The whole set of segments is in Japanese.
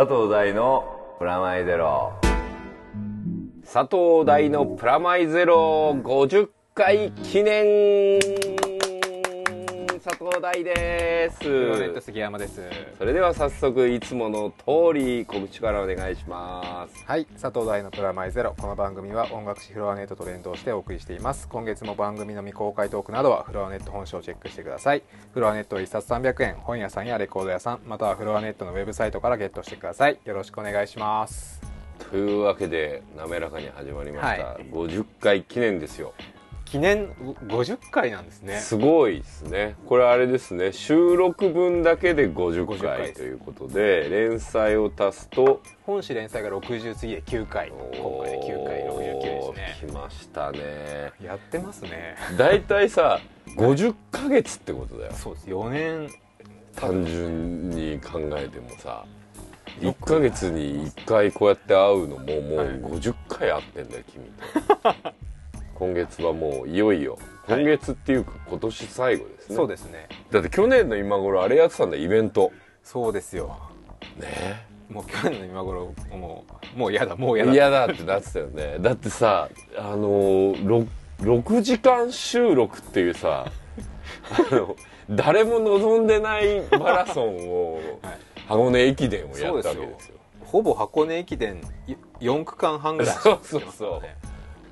佐藤大のプラマイゼロ。佐藤大のプラマイゼロ50回記念。佐藤大です。プロネット杉山です。それでは早速いつもの通り告知からお願いします。はい佐藤大のプラマイゼロ。この番組は音楽誌フロアネットと連動してお送りしています。今月も番組の未公開トークなどはフロアネット本誌をチェックしてください。フロアネット1冊300円。本屋さんやレコード屋さんまたはフロアネットのウェブサイトからゲットしてください。よろしくお願いします。というわけで滑らかに始まりました、はい。50回記念ですよ記念50回なんですね。すごいですね。これあれですね。収録分だけで50 50回ということで連載を足すと本誌連載が60次で9回。今回で9回69ですね。来ましたね。やってますね。大体さ50ヶ月ってことだよ。そうです。4年。単純に考えてもさ1ヶ月に1回こうやって会うのももうはい。50回会ってんだよ君と 今月はもういよいよ。はい。今月っていうか今年最後ですね、そうですね。だって去年の今頃あれやってたんだイベント。そうですよ。ね。もう去年の今頃もうもう嫌だもう嫌だ。嫌だってなってたよね。だってさあのー、6, 6時間収録っていうさあの誰も望んでないマラソンを、はい。箱根駅伝をやったわけですよ。ほぼ箱根駅伝4区間半ぐらいそうそうそう。ね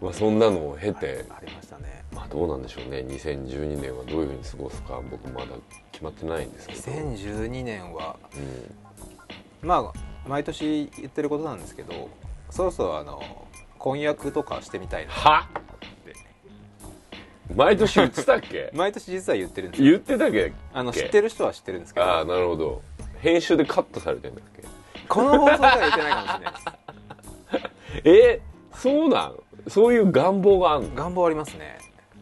まあ、そんなのを経て、ありましたね。まあどうなんでしょうね。2012年はどういうふうに過ごすか僕まだ決まってないんですけど、2012年はうん、まあ毎年言ってることなんですけどそろそろあの婚約とかしてみたいな。は？って毎年言ってたっけ？毎年実は言ってるんですよ。言ってたっけ？あの知ってる人は知ってるんですけああどなるほど。編集でカットされてんだっけ？この放送では言ってないかもしれないです。えそうなん？そういう願望があんの？願望ありますね。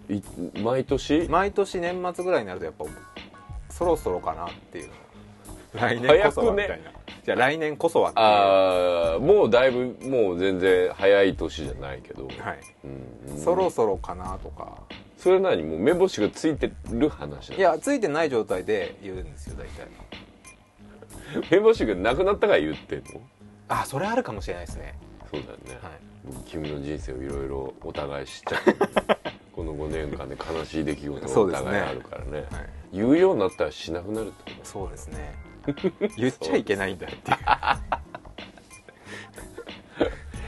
い毎年？毎年年末ぐらいになるとやっぱそろそろかなっていう。来年こそはみたいな、早くじゃあ来年こそはっていう。ああもうだいぶもう全然早い年じゃないけど、はい。うん。そろそろかなとか。それ何？もう目星がついてる話なの？いやついてない状態で言うんですよ大体。目星がなくなったから言ってんの？あそれあるかもしれないですね。そうだよね、はい君の人生をいろいろお互い知っちゃってこの5年間で悲しい出来事がお互いあるからね。はい。言うようになったらしなくなるってこと？そうですね。言っちゃいけないんだってい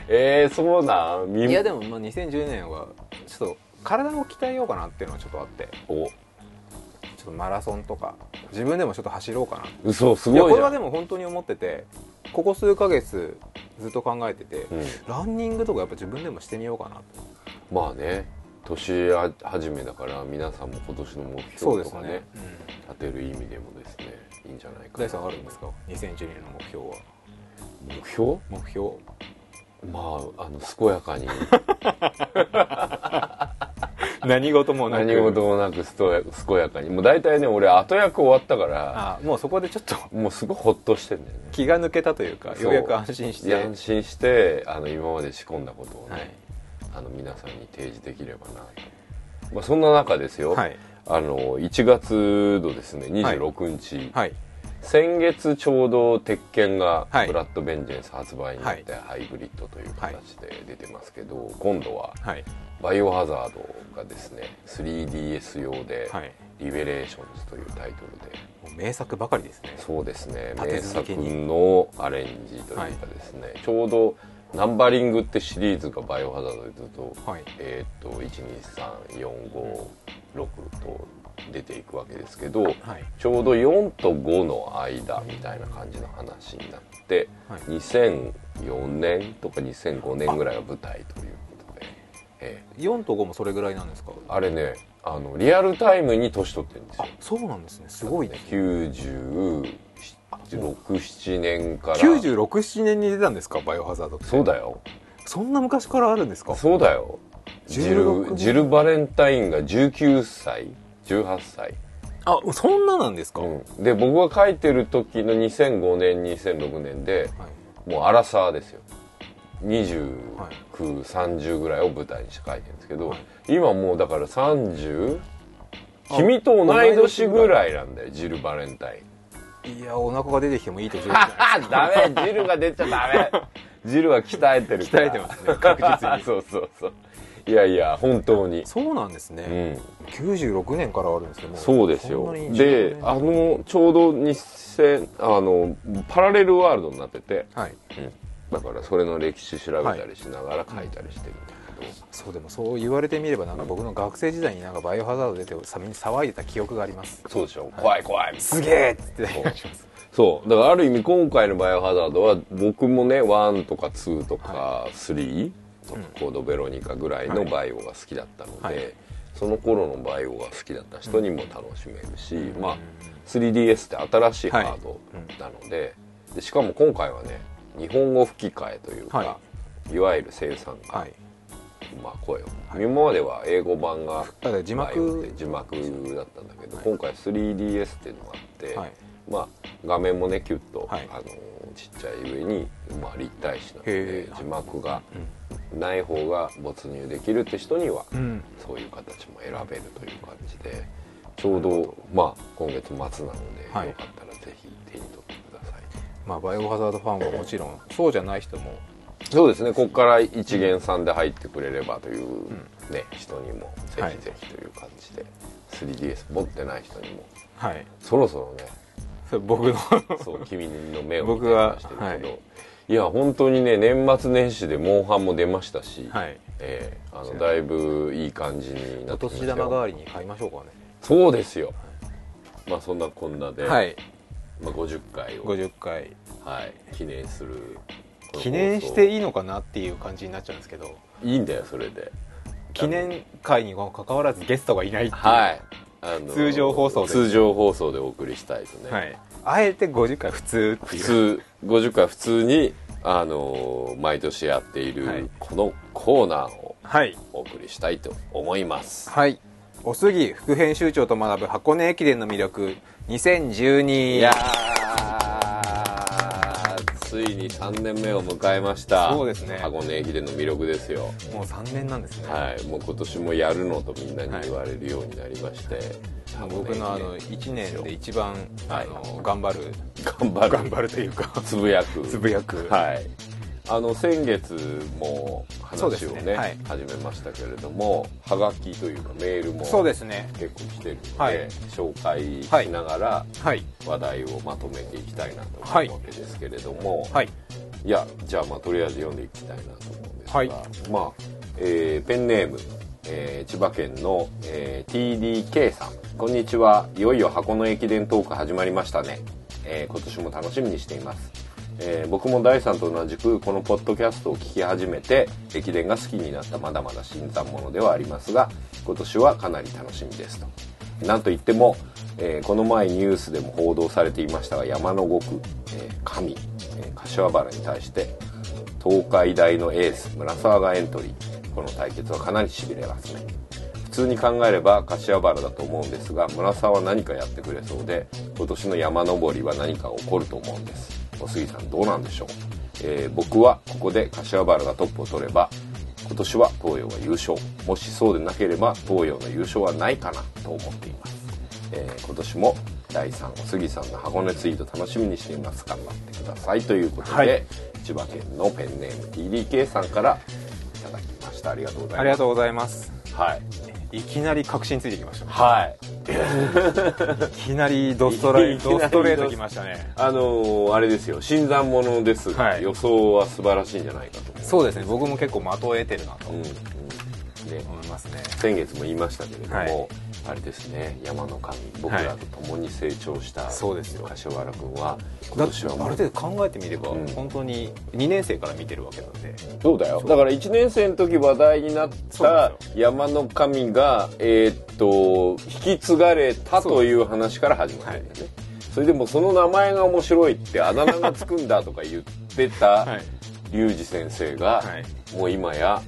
えー、そうなん？ういやでもまあ2010年はちょっと体を鍛えようかなっていうのはちょっとあって。お。ちょっとマラソンとか自分でもちょっと走ろうかな嘘すいやこれごいじゃんはでも本当に思っててここ数ヶ月ずっと考えてて、うん。ランニングとかやっぱ自分でもしてみようかなと。まあね。年始めだから皆さんも今年の目標とかね立てる意味でもですねいいんじゃないかな。大さんあるんですか？2012年の目標は。目標？目標。まああの健やかに 何事もなく。何事もなくすと健やかに。もう大体ね俺後役終わったからあもうそこでちょっともうすごいホッとしてんだよね。気が抜けたというかようやく安心して。安心してあの今まで仕込んだことをね、はい。あの皆さんに提示できればな。と、まあ、そんな中ですよ、はい。あの1月のですね26日、はい先月ちょうど鉄拳がはい。ブラッドベンジェンス発売になってハイブリッドという形で出てますけど、今度ははい。バイオハザードがですね 3DS 用ではい。リベレーションズというタイトルで。名作ばかりですね。そうですね。名作のアレンジというかですね、ちょうどナンバリングってシリーズがバイオハザードでずっと、はい。えーっと12345と出ていくわけですけど、はい。ちょうど4と5の間みたいな感じの話になって、はい。2004年とか2005年ぐらいが舞台ということで、え4と5もそれぐらいなんですか？ーあれねあのリアルタイムに年取ってるんですよ。あそうなんですね。すごいね。967年から。967年に出たんですか？バイオハザードって。そうだよ。そんな昔からあるんですか？そうだよ。ジ16ルジル・バレンタインが19歳18歳、あそんななんですか、うん、で僕が書いてる時の2005年2006年ではい。もうアラサーですよ。2930、はい。30ぐらいを舞台にして書いてるんですけど、はい。今もうだから30あ君と同い年ぐらいなんだよジル・バレンタイン。いやお腹が出てきてもいいと思う。ダメ汁が出ちゃダメ。汁は鍛えてる 鍛えてますね確実に。そうそうそういやいや本当に。そうなんですうね、ん96年からあるんですけどもそうですよ。で10年。あのちょうど2000あのパラレルワールドになってて、はい。うん、だからそれの歴史調べたりしながら書いたりしてるんだけど、そうでもそう言われてみればなんか僕の学生時代になんかバイオハザード出てさみに騒いでた記憶があります。そうでしょ。怖い。怖いみたい。なすげえってそう。だからある意味今回の「バイオハザード」は僕もね1とか2とか3、コードベロニカぐらいのバイオが好きだったので、はい。その頃のバイオが好きだった人にも楽しめるし、まあ 3DS って新しいハードなので,、でしかも今回はね日本語吹き替えというか、、はい。わゆる生産が、はい。まあ、声を、今までは英語版が字幕字幕だったんだけど、今回 3DS っていうのがあって、はい。まあ、画面もねキュッと、はい。あのちっちゃい上に、まあ、立体視なので字幕がない方が没入できるって人には、うん。そういう形も選べるという感じでちょうど、まあ、今月末なので、はい。よかったらぜひ手に取ってください。まあバイオハザードファンはもちろんそうじゃない人もそうですね。ここから一元さんで入ってくれればという、ね人にもぜはい。ひぜひという感じで、3DS 持ってない人にもはい。そろそろね 僕の。そう君の目を僕は話してるけど、はい。い、や本当にね年末年始でモンハンも出ましたし、はい。ええあのだいぶいい感じになおってきま年したよ玉代わりに買いましょうかね。そうですよ。まあそんなこんなで、はい。まあ、50回を、50回。はい、記念する。記念していいのかなっていう感じになっちゃうんですけど。いいんだよそれで。記念会にもかかわらずゲストがいないっていう。はいあの通常放送で。通常放送でお送りしたいとね、はい。あえて50回普通って普いう。通50回普通にあの毎年やっていはい。るこのコーナーをはい。お送りしたいと思います。はい。おすぎ副編集長と学ぶ箱根駅伝の魅力2012いやーついに3年目を迎えました。そうですね。箱根駅伝の魅力ですよ。もう3年なんですね、はい。もう今年もやるのとみんなに言われるようになりまして、僕のあの1年で一番あの頑張る頑張る。頑張るというか。つぶやく。つぶやく。はいあの先月も話をねね。はい。始めましたけれどもはがきというかメールもそうですね。結構来てるので、はい。紹介しながらはい。話題をまとめていきたいなと思はい。うわけですけれども、はい。いやじゃあまあとりあえず読んでいきたいなと思うんですが、はい。まあ、えーペンネーム、えー千葉県の、えー TDK さん。こんにちは。いよいよ箱根駅伝トーク始まりましたね、えー今年も楽しみにしています、えー僕も大さんと同じくこのポッドキャストを聞き始めて駅伝が好きになったまだまだ新参者ではありますが今年はかなり楽しみですと。なんといっても、えーこの前ニュースでも報道されていましたが山の5区、えー神、え柏原に対して東海大のエース村沢がエントリー。この対決はかなりしびれますね。普通に考えれば柏原だと思うんですが村沢は何かやってくれそうで今年の山登りは何か起こると思うんです。お杉さんどうなんでしょう、えー僕はここで柏原がトップを取れば今年は東洋が優勝。もしそうでなければ東洋の優勝はないかなと思っています、えー今年も第3お杉さんの箱根ツイート楽しみにしています。頑張ってください。ということで、はい。千葉県のペンネーム TDK さんからいただきました。ありがとうございます。ありがとうございます。はいいきなり確信ついてきましたね。はい。いきなりドストレいきなりドストレートきましたね。あのーあれですよ。新参者です。が、はい。予想は素晴らしいんじゃないかと。そうですね。僕も結構的を得てるなと。うん。うんね思いますね。先月も言いましたけれども、はいあれですね山の神僕らと共に成長した、そうですよ。柏原君は今年はある程度考えてみれば、うん。本当に2年生から見てるわけなんで。そうだよ。だから1年生の時話題になった山の神がえーっと引き継がれたという話から始まるんだよね。それでもその名前が面白いってあだ名がつくんだとか言ってたはい。リュウジ先生が、はい。もう今や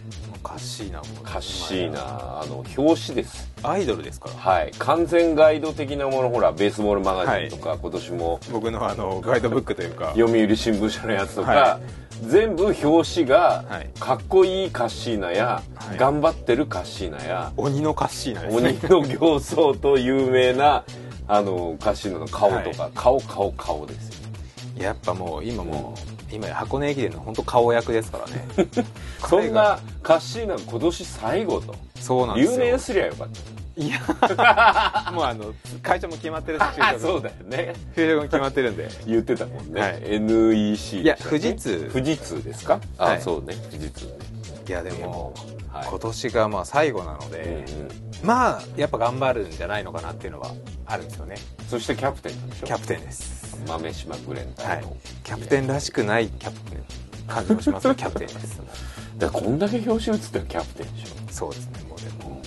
カッシーナもカッシーナあの表紙です。アイドルですか？らはい。完全ガイド的なものほらベースボールマガジンとか、今年も。僕のあのガイドブックというか。読売新聞社のやつとか、は全部表紙がはい。かっこいいカッシーナや、はい。頑張ってるカッシーナや鬼のカッシーナですね。鬼の形相と有名なあのカシーノの顔とか、顔顔顔ですよ。やっぱもう今もう、今や箱根駅伝の本当顔役ですからね。そんなカッシーナが今年最後と。そうなんですよ。留年すりゃよかっいや。もうあの会長も決まってるした そうだよね。就職も決まってるんで。言ってたもんね、はい。NEC いや富士通。富士通ですか？あ、はい。そうね。富士通ね。いやでもはい。今年がまあ最後なので、うんうん。まあやっぱ頑張るんじゃないのかなっていうのはあるんですよね。そしてキャプテンなんでしょ？キャプテンです。豆島グレンはい。隊の、キャプテンらしくないキャプテン感じもしますがキャプテンですだからこんだけ表紙打つってキャプテンでしそうですねもうでも。ょ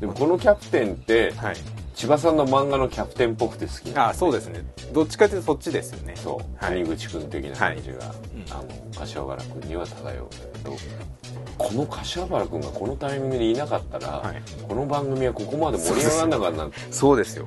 でもこのキャプテンってはい。千葉さんの漫画のキャプテンっぽくて好きあそうですね。どっちかというとそっちですよね。そう、はい。谷口君的な感じが、うんあの柏原君には漂うんだけどこの柏原君がこのタイミングでいなかったら、はい。この番組はここまで盛り上がらなかった。なんてそうですよ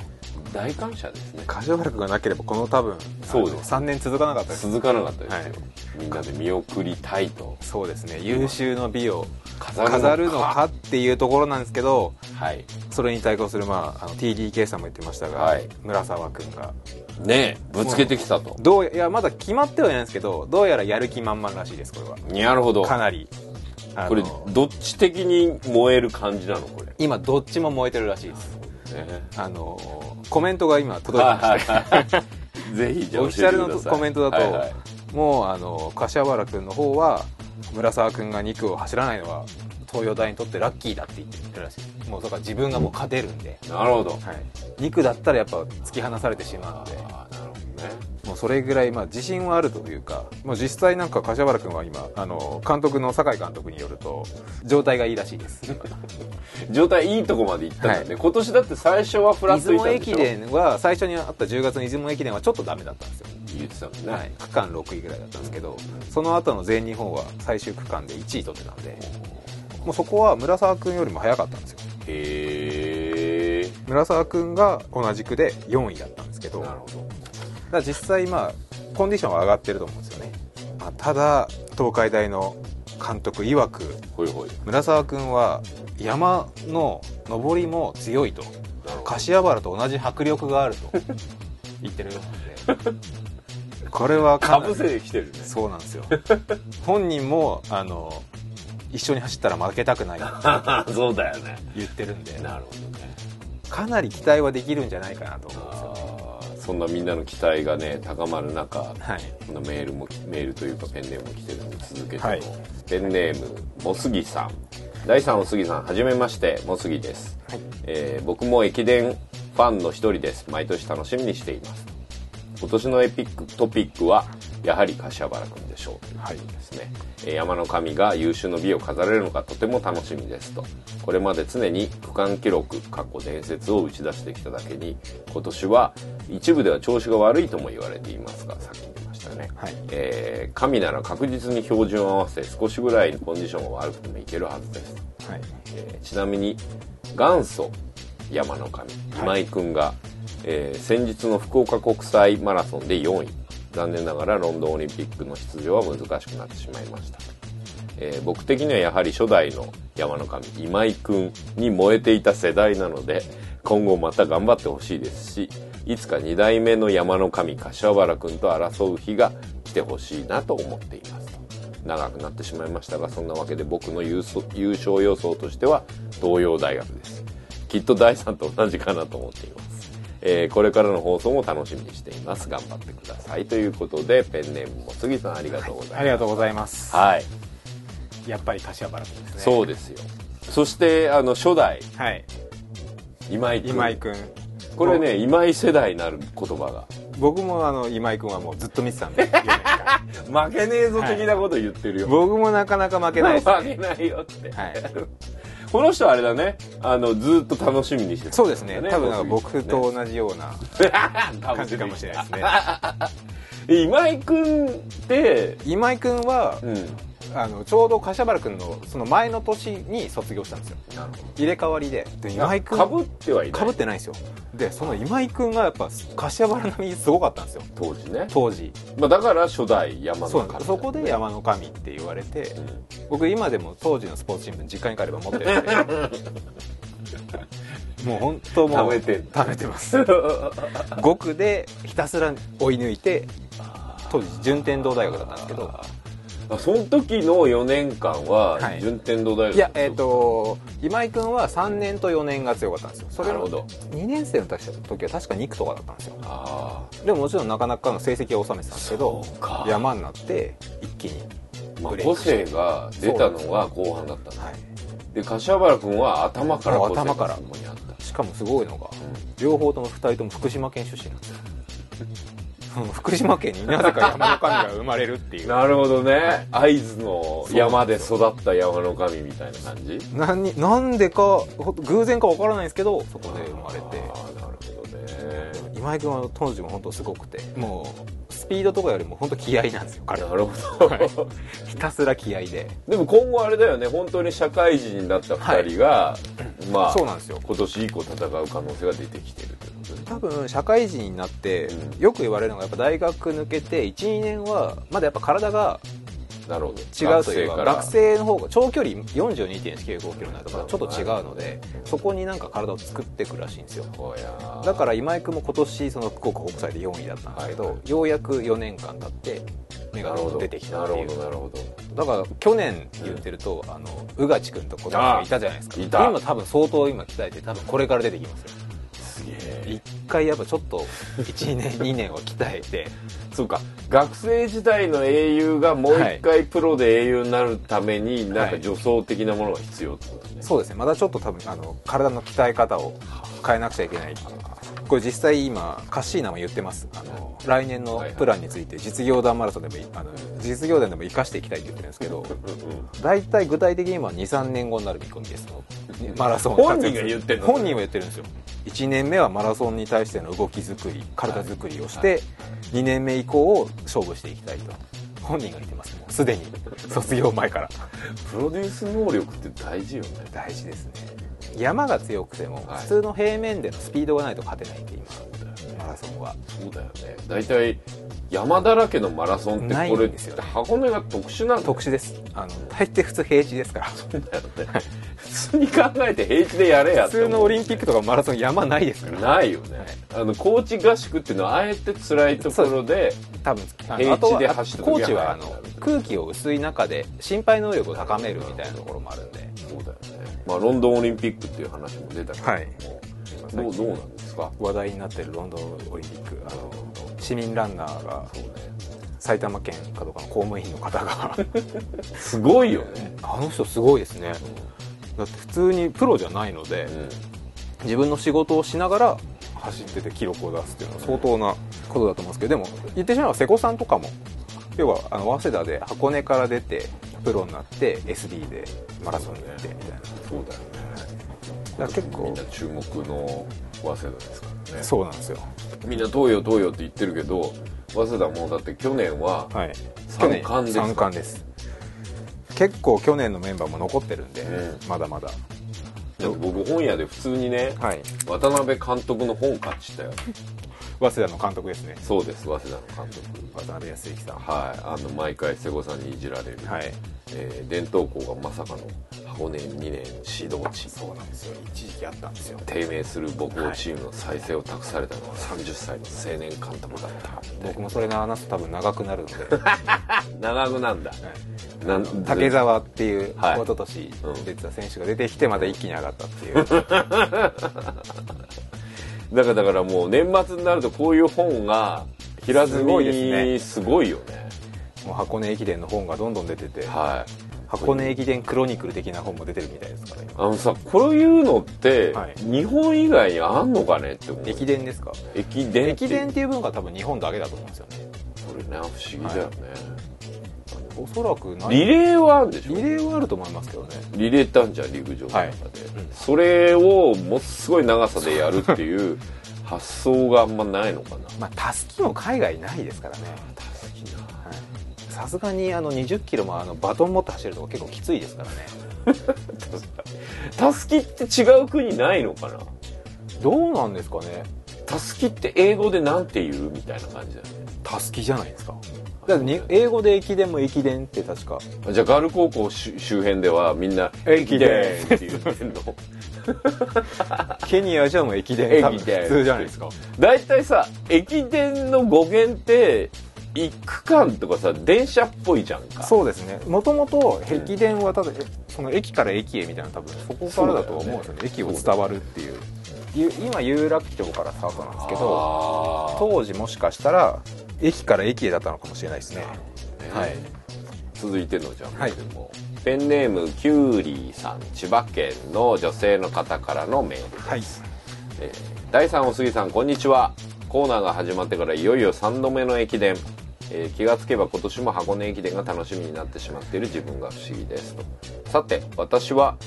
大感謝ですね。柏原君がなければこの多分そうです。3年続かなかったです。続かなかったですよ、はい。みんなで見送りたいと。そうですね。優秀の美を飾るのか。っていうところなんですけどはい。それに対抗する、まあ、あの TDK さんも言ってましたが、はい。村沢君が。ねえぶつけてきたと。どういやまだ決まってはいないんですけどどうやらやる気満々らしいですこれは。なるほど。かなり。これどっち的に燃える感じなのこれ、今どっちも燃えてるらしいですね。あのコメントが今届いてまして。ぜひオフィシャルのコメントだと、はいはい。もうあの柏原君の方は村沢君が2区を走らないのは東洋大にとってラッキーだって言ってるらしい。もうだから自分がもう勝てるんで、なるほど。はい、2区だったらやっぱ突き放されてしまうので。なるほどねもうそれぐらいまあ自信はあるというかもう実際なんか柏原君は今あの監督の酒井監督によると状態がいいらしいです。状態いいとこまで行ったんだね、今年だって最初はフラ出ットいたんでしょ？雲駅伝は最初にあった10月の出雲駅伝はちょっとダメだったんですよ。言ってたもんね、はい、区間6位ぐらいだったんですけどその後の全日本は最終区間で1位取ってたんでもうそこは村沢君よりも早かったんですよ。へえ村沢君が同じ区で4位だったんですけどなるほどら実際まあコンディションは上がってると思うんですよね、まあ、ただ東海大の監督曰く村沢君は山の上りも強いと。柏原と同じ迫力があると。言ってるようなんで。これはかぶせてきてるね。そうなんですよ。本人もあの一緒に走ったら負けたくない。と そうだよね。言ってるんで。なるほどね。かなり期待はできるんじゃないかなと思うんですよあーそんなみんなの期待がね高まる中はい。こんなメールもメールというかペンネームも来てるんで続けての、はい。ペンネームもすぎさん。第3おすぎさんはじめましてもすぎです、はい。えー僕も駅伝ファンの一人です。毎年楽しみにしています。今年のエピックトピックはやはり柏原君でしょうということですね、えー山の神が優秀の美を飾れるのかとても楽しみですと。これまで常に区間記録過去伝説を打ち出してきただけに今年は一部では調子が悪いとも言われていますがさっき言ってましたよね、はい。えー神なら確実に標準を合わせ少しぐらいのコンディションが悪くてもいけるはずです。はい。えーちなみに元祖山の神今井君が、えー先日の福岡国際マラソンで4位残念ながらロンドンオリンピックの出場は難しくなってしまいました、えー僕的にはやはり初代の山の神今井君に燃えていた世代なので今後また頑張ってほしいですしいつか2代目の山の神柏原君と争う日が来てほしいなと思っています。長くなってしまいましたがそんなわけで僕の優勝優勝予想としては東洋大学です。きっと第3と同じかなと思っています、えーこれからの放送も楽しみにしています。頑張ってください。ということでペンネームも杉さんありがとうございます、ありがとうございます。はい。やっぱり柏原君ですね。そうですよ。そしてあの初代。はい。今井君今井君これね今井世代になる言葉が。僕もあの今井君はもうずっと見てたんで。4年間負けねえぞ的なこと言ってるよ、僕もなかなか負けないです 負けねないよって、はいこの人はあれだね。あのずっと楽しみにしてたそうですね。多分なんか僕ねと同じような感感じかもしれないですね。今井君って、今井君はうん、あのちょうど柏原君のその前の年に卒業したんですよ。入れ替わりで。でど今井君かぶってはいない。かぶってないんですよ。でその今井君がやっぱ柏原並みにすごかったんですよ。当時ね、当時。まあ、だから初代山そうの神なんです。そこで山の神って言われてうん。僕今でも当時のスポーツ新聞実家に帰れば持ってるんで。もう本当もう貯めてん貯めてます。5区でひたすら追い抜いて当時順天堂大学だったんですけどあその時の4年間ははい。順天堂大学いやえっ、と今井君は3年と4年が強かったんですよ。それのなるほど。2年生の時は確か2区とかだったんですよ。あでももちろんなかなかの成績を収めてたんですけど山になって一気に個性が出たのが後半だったんだ。はい。で柏原君は頭から個性頭から。がそこにあった。しかもすごいのが両方とも2人とも福島県出身なんですよ。うん福島県になぜか山の神が生まれるっていう。なるほどね。会津の山で育った山の神みたいな感じ？なんになんでか偶然かわからないんですけどそこで生まれて。なるほどね。今井君は当時も本当すごくてもうスピードとかよりも本当気合なんですよなるほど、はい。ひたすら気合で。でも今後あれだよね。本当に社会人になった2人が、まあそうなんですよ。今年以降戦う可能性が出てきてるという多分社会人になってうんよく言われるのがやっぱ大学抜けて12年はまだやっぱ体がなるほど違うというか学生の方が長距離42.195キロになるとまだちょっと違うのでそこになんか体を作っていくらしいんですよ。だから今井君も今年その福岡国際で4位だったんですけど、はい。ようやく4年間経って目が出てきたっていう。どなるほどだから去年言ってると、あの宇賀地君と小田がいたじゃないですか。いた。今多分相当今鍛えて多分これから出てきますよ1回やっぱちょっと1年2年は鍛えてそうか学生時代の英雄がもう一回プロで英雄になるために、なんか助走的なものが必要ってことね、はい、そうですね。まだちょっと多分あの体の鍛え方を変えなくちゃいけないっていうか。これ実際今カッシーナも言ってます。あの来年のプランについて実業団マラソンでもいあの実業団でも生かしていきたいって言ってるんですけど大体具体的には23年後になる見込みですのマラソン本人が言ってんの本人は言ってるんですよ。1年目はマラソンに対しての動き作り体作りをして2年目以降を勝負していきたいと本人が言ってますもう。すでに。卒業前から。プロデュース能力って大事よね。大事ですね山が強くてもはい。普通の平面でのスピードがないと勝てないんで今マラソンは。そうだよね。大体山だらけのマラソンってこれんですよ。ね箱根が特殊なんだよ特殊です。あの大抵普通平地ですから。そうだよね。普通に考えて平地でやれや普通のオリンピックとかマラソン山ないですから。ないよね、あの高知合宿っていうのはあえて辛いところで多分平地で走った時はコーチはあの空気を薄い中で心肺能力を高めるみたいなところもあるんで。そうだよねまあロンドンオリンピックっていう話も出たけども、はい。どうどうなんですか？話題になってるロンドンオリンピックあの市民ランナーが埼玉県かどうかの公務員の方が。すごいよね、あの人すごいですね。だって普通にプロじゃないので、うん。自分の仕事をしながら走ってて記録を出すっていうのは相当なことだと思うんですけどでも言ってしまえば瀬古さんとかも要はあの早稲田で箱根から出てプロになって SB でマラソンに行ってみたいなそうだよね。だから結構みんな注目の早稲田ですからね。そうなんですよ。みんな東洋東洋って言ってるけど早稲田もうだって去年ははい。三冠です三冠です。結構去年のメンバーも残ってるんで、うまだまだ。でも僕本屋で普通にねはい。渡辺監督の本買っちたよ。早稲田の監督ですね。そうです早稲田の監督。渡辺康之さん。はい。あの毎回瀬古さんにいじられる、はい。えー伝統校がまさかの箱根2年指導地そうなんですよ。一時期あったんですよ。低迷する母校チームの再生を託されたのは30歳の青年監督だった僕もそれの話すと多分長くなるので。長くなんだ。なん竹澤っていうはい。一昨年うん出てた選手が出てきてまた一気に上がったっていう。だからだからもう年末になるとこういう本が平積みね。すごいよね。もう箱根駅伝の本がどんどん出てて。はい箱根駅伝クロニクル的な本も出てるみたいですから今あのさこういうのって、はい。日本以外にあんのかね？って思う。駅伝ですか？駅伝駅伝っていう文化は多分日本だけだと思うんですよね。これね不思議だよね、おそらくない。リレーはあるんでしょ？リレーはあると思いますけどね。リレーってあるじゃん陸上の中で、はい。うん。それをものすごい長さでやるっていう発想があんまないのかな？まあたすきも海外ないですからね。はいさすがにあの20キロもあのバトン持って走るとか結構きついですからね。たすきって違う国ないのかな？どうなんですかね。たすきって英語でなんて言う？みたいな感じだよね。たすきじゃないですか。だってに英語で駅伝も駅伝って確か。じゃあガル高校周周辺ではみんな「駅伝」って言ってんの？ケニアじゃもう駅伝。駅伝。普通じゃないですか。大体さ駅伝の語源って一区間とかさ電車っぽいじゃんか。そうですね。もともと駅伝はただえその駅から駅へみたいな多分そこからだと思うんですよね。駅を伝わるっていう。ゆ今有楽町からスタートなんですけど当時もしかしたら駅から駅へだったのかもしれないですね。はい。続いてのじゃあ、はい。ペンネームキュウリーさん千葉県の女性の方からのメールです、はい。えー第3お杉さんこんにちは。コーナーが始まってからいよいよ3度目の駅伝、えー気がつけば今年も箱根駅伝が楽しみになってしまっている自分が不思議ですと。さて私は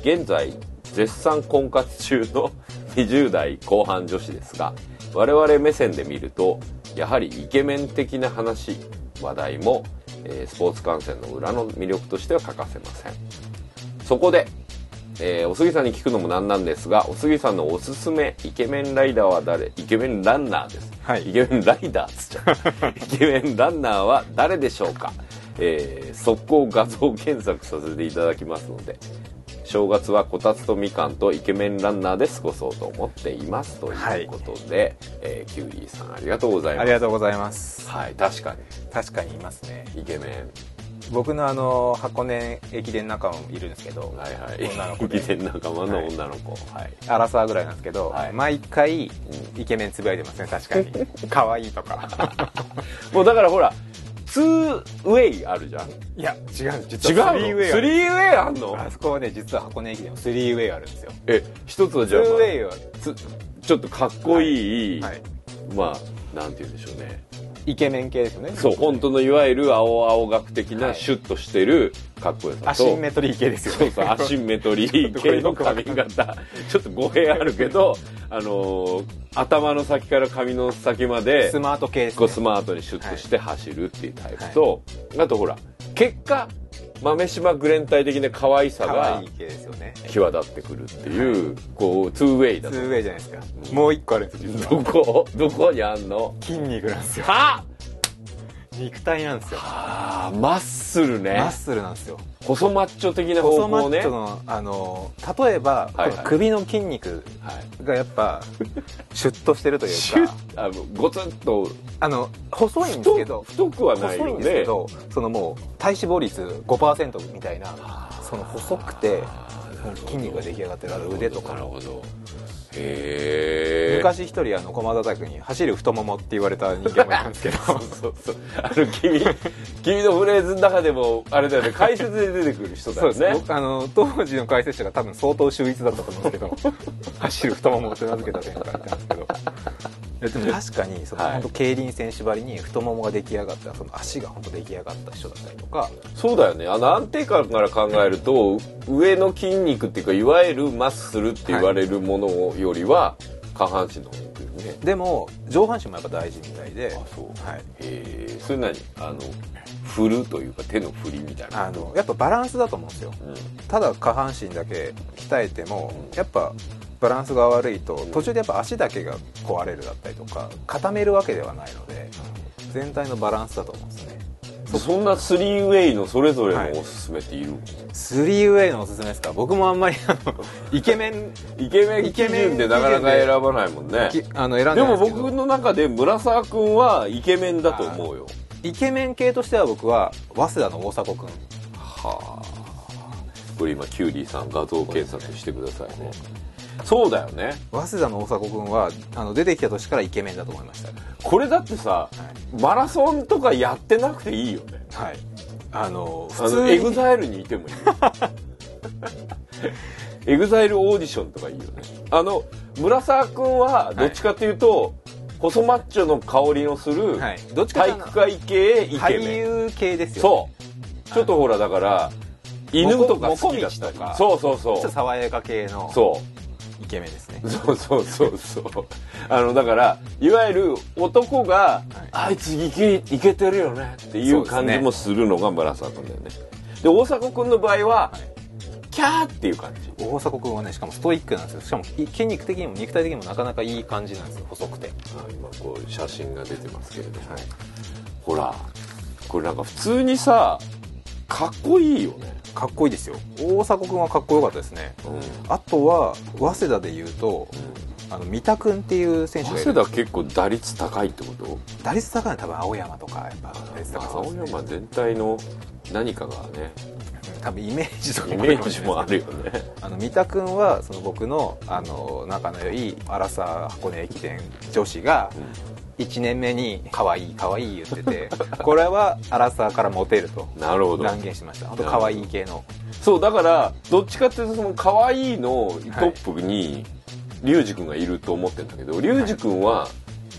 現在絶賛婚活中の20代後半女子ですが我々目線で見るとやはりイケメン的な話話題も、えースポーツ観戦の裏の魅力としては欠かせません。そこで、えーお杉さんに聞くのもなんなんですがお杉さんのおすすめイケメンライダーは誰？イケメンランナーです、はい。イケメンライダーっつっちゃう イケメンランナーは誰でしょうか、えー速攻画像検索させていただきますので正月はこたつとみかんとイケメンランナーで過ごそうと思っていますということで、えーキュウリーさんありがとうございます。ありがとうございます。はい確か確かにいますね。にイケメン僕のあの箱根駅伝仲間もいるんですけど、はいはい。女の子で。イケメン仲間の女の子。はい、アラサーぐらいなんですけど、はい。毎回イケメンつぶやいてますね確かに。可愛いとか。もうだからほらツーウェイあるじゃん。いや違う。違うの？実はスリーウェイあるスリーウェイあんの？あそこはね実は箱根駅伝もスリーウェイあるんですよ。え一つはツじゃあ、まあ。ーウェイはつちょっとかっこいい、はい。まあなんて言うんでしょうねイケメン系ですよね。そう本当のいわゆる青学的はない。シュッとしてるかっこよさと、アシンメトリー系ですよね。そうそう、アシンメトリー系の髪型。ちょっと語弊あるけど、あのー頭の先から髪の先までス、マート系ですね。こうスマートにシュッとして走るっていうタイプと、あとほら、結果、豆島グレンタイ的な可愛さが際立ってくるっていう、こう、ツーウェイだと。ツーウェイじゃないですか。もう一個あるんですどは。こ？どこにあんの？筋肉なんですよ。は肉体なんですよ。あーマッスルね。マッ。スルなんですよ。細マッチョ的な方細マ向ね。ッチョのあの例えば、はいはい。首の筋肉はい。がやっぱシュッとしてるというか。ッあのゴツッと。あの細いんですけど太太くはないよ細いんですけねどそのもう体脂肪率5%みたいなその細くて筋肉が出来上がってる腕とかの。なるほど昔一人あの駒田拓に走る太ももって言われた人間もいたんですけど。そうそうあの君 君のフレーズの中でもあれだよね。解説で出てくる人だそうですあの当時の解説者が多分相当秀逸だったと思うんですけど。走る太ももって名付けた選手がいたんですけどでも確かにその、はい。本当競輪選手ばりに太ももが出来上がったその足が本当出来上がった人だったりとか。そうだよね。あの安定感から考えると上の筋肉っていうかいわゆるマッスルって言われるものよりは下半身の方ね。でも上半身もやっぱ大事みたいで。あそう。はい、へえ。それ何？あの振るというか手の振りみたいなあのやっぱバランスだと思うんですよ。うん。ただ下半身だけ鍛えてもやっぱバランスが悪いと途中でやっぱ足だけが壊れるだったりとか固めるわけではないので全体のバランスだと思うんですね。そんなスリーウェイのそれぞれのおすすめっている、スリーウェイのおすすめですか？僕もあんまりあの イケメンイケメン基準でなかなか選ばないもんね。きあの選んででも僕の中で村沢君はイケメンだと思うよ。イケメン系としては僕は早稲田の大迫君。はあ。これ今キュウリーさん画像検索してくださいねそうだよね。早稲田の大迫君はあの出てきた年からイケメンだと思いました。これだってさマラソンとかやってなくていいよね。はい。あのあ普通のエグにザイルにいてもいいよ エグザイルオーディションとかいいよね。あの村沢君はどっちかっていうと、細マッチョの香りのするはい。どっちかというと体育会系イケ俳メン。優系ですよそう。ちょっとほらだから犬とか好きだったり。そうそうそちょっと爽やか系の。う。そイケメンですね。うそうそうそうそう。あのだからいわゆる男が、い。あいつイケイケてるよねっていう感じもするのが村沢君だよね。で大迫君の場合は、キャーっていう感じ。大迫君はねしかもストイックなんですよ。しかもい筋肉的にも肉体的にもなかなかいい感じなんですよ細くて。あ今こう写真が出てますけれども、ほらこれなんか普通にさかっこいいよねかっこいいですよ。大迫君はかっこよかったですね。うん。あとは早稲田で言うとあの三田君っていう選手がいる早稲田結構打率高いってこと？打率高いのは多分青山とかやっぱ打率高そう青ですね。山全体の何かがね多分イメージとかイもメージもあるよね。あの三田君はその僕のあの仲の良い荒沢箱根駅伝女子が1年目に「可愛い可愛い言ってて これは荒沢からモテるとなるほど。断言しました。本当可愛い系の。そうだからどっちかっていうとその可愛いのトップにリュウジ君がいると思ってるんだけどリュウジ君は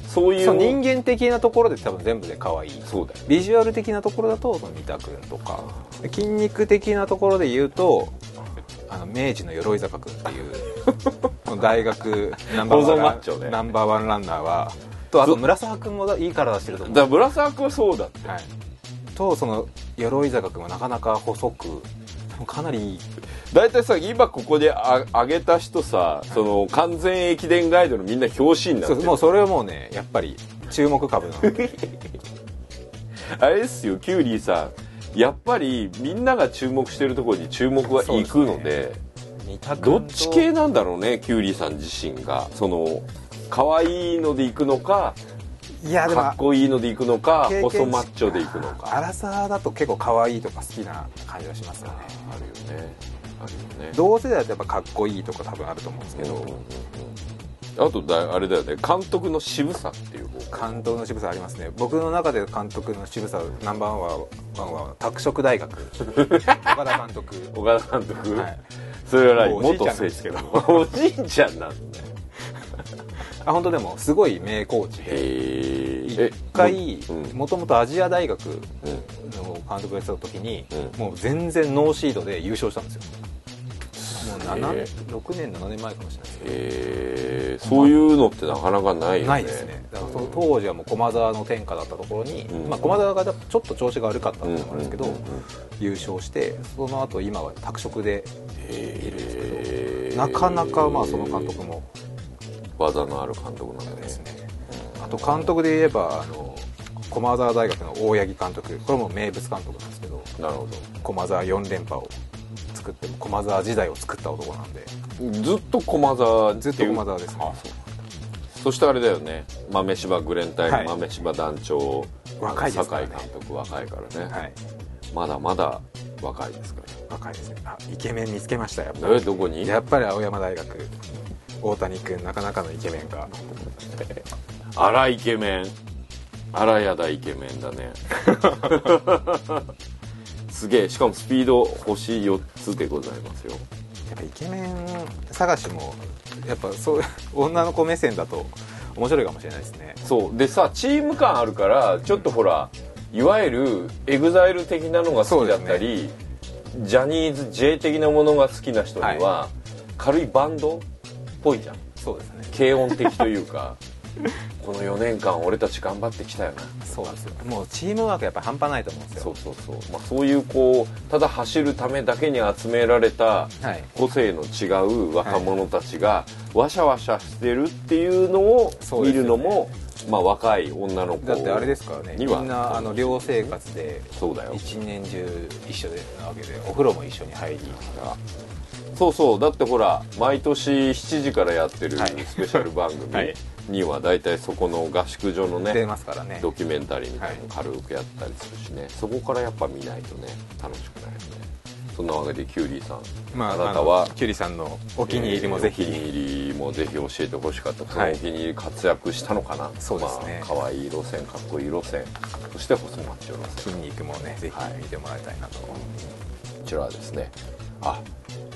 そういう人間的なところで多分全部で可愛い。そうだよビジュアル的なところだと三田君とか。筋肉的なところで言うとあの明治の鎧坂君っていう 大学ナンバーワンナンバーワンランナーはとあと村沢君もいい体してると思う。だから村沢君はそうだって。はい、とその鎧坂君はなかなか細くかなりいい。大体さ今ここであ上げた人さその完全駅伝ガイドのみんな表紙になってる。そうもうそれはもうねやっぱり注目株なの。で あれですよキュウリーさんやっぱりみんなが注目してるところに注目は行くので三田君とどっち系なんだろうねキュウリーさん自身が。その可愛いので行くのかいやでもかっこいいので行くのか細マッチョで行くのか。荒さだと結構可愛いとか好きな感じがしますよね。あるよね。あるよね。同世代だとやっぱかっこいいとか多分あると思うんですけど、うんうんうんあとだあれだよね。監督の渋さっていう方。監督の渋さありますね。僕の中で監督の渋さナンバーワンは拓殖大学。岡田監督。岡田監督、はい。それは元ですけどおじいちゃんなんだあ本当でもすごい名コーチで。へ一回うん。もともとアジア大学うん。の監督をやってた時に、うん。もう全然ノーシードで優勝したんですよ。もう7へ年6年7年前かもしれないですけどえー、そういうのってなかなかないよね。ないですね。だからその当時はもう駒澤の天下だったところに、うん。まあ、駒澤がちょっと調子が悪かったっていうのもあるんですけど、うんうんうん優勝してその後今は拓殖でいるんですけど、なかなかまあその監督も技のある監督なんだね。ですね。あと監督で言えばあの駒澤大学の大八木監督。これも名物監督なんですけどなるほ駒澤4連覇を作って駒澤時代を作った男なんで。どずっと駒澤ずっと駒澤ですね。あそう。そしてあれだよね。豆柴グレン隊はい。の豆柴団長、若いですからね。酒井監督若いからね、はい。まだまだ若いですか若いですね。あイケメン見つけましたやっぱらえどこに？やっぱり青山大学大谷君なかなかのイケメンが 荒イケメン。荒やだイケメンだね。すげえ。しかもスピード星4つでございますよ。やっぱイケメン探しもやっぱそう 女の子目線だと面白いかもしれないですね。そう。でさチーム感あるからちょっとほらいわゆるエグザイル的なのが好きだったり、ジャニーズ J 的なものが好きな人には、軽いバンドっぽいじゃん。そうですね。軽音的というか この4年間俺たち頑張ってきたよな。そうですよ。もうチームワークやっぱ半端ないと思うんですよ。そうそうそう、まあ、そういうこうただ走るためだけに集められたはい。個性の違う若者たちがわしゃわしゃしてるっていうのを見るのも、まあ、若い女の子だってあれですからね。みんなあの寮生活でそうだよ。一年中一緒でなわけでお風呂も一緒に入りそうそうだってほら毎年7時からやってるはい。スペシャル番組はい。には大体そこの合宿所のね出ますからね。ドキュメンタリーみたいなの軽くやったりするしね、そこからやっぱ見ないとね楽しくないよね。そんなわけでキュウリーさん、まああなたは？キュリさんのお気に入りもぜひ、えーお気に入りもぜひ教えてほしかった。そのはいお気に入り活躍したのかな、そうですね。まあ可愛い路線かっこいい路線。そして細マッチョ路線筋肉もねぜひ見てもらいたいなと、こちらはですね。あ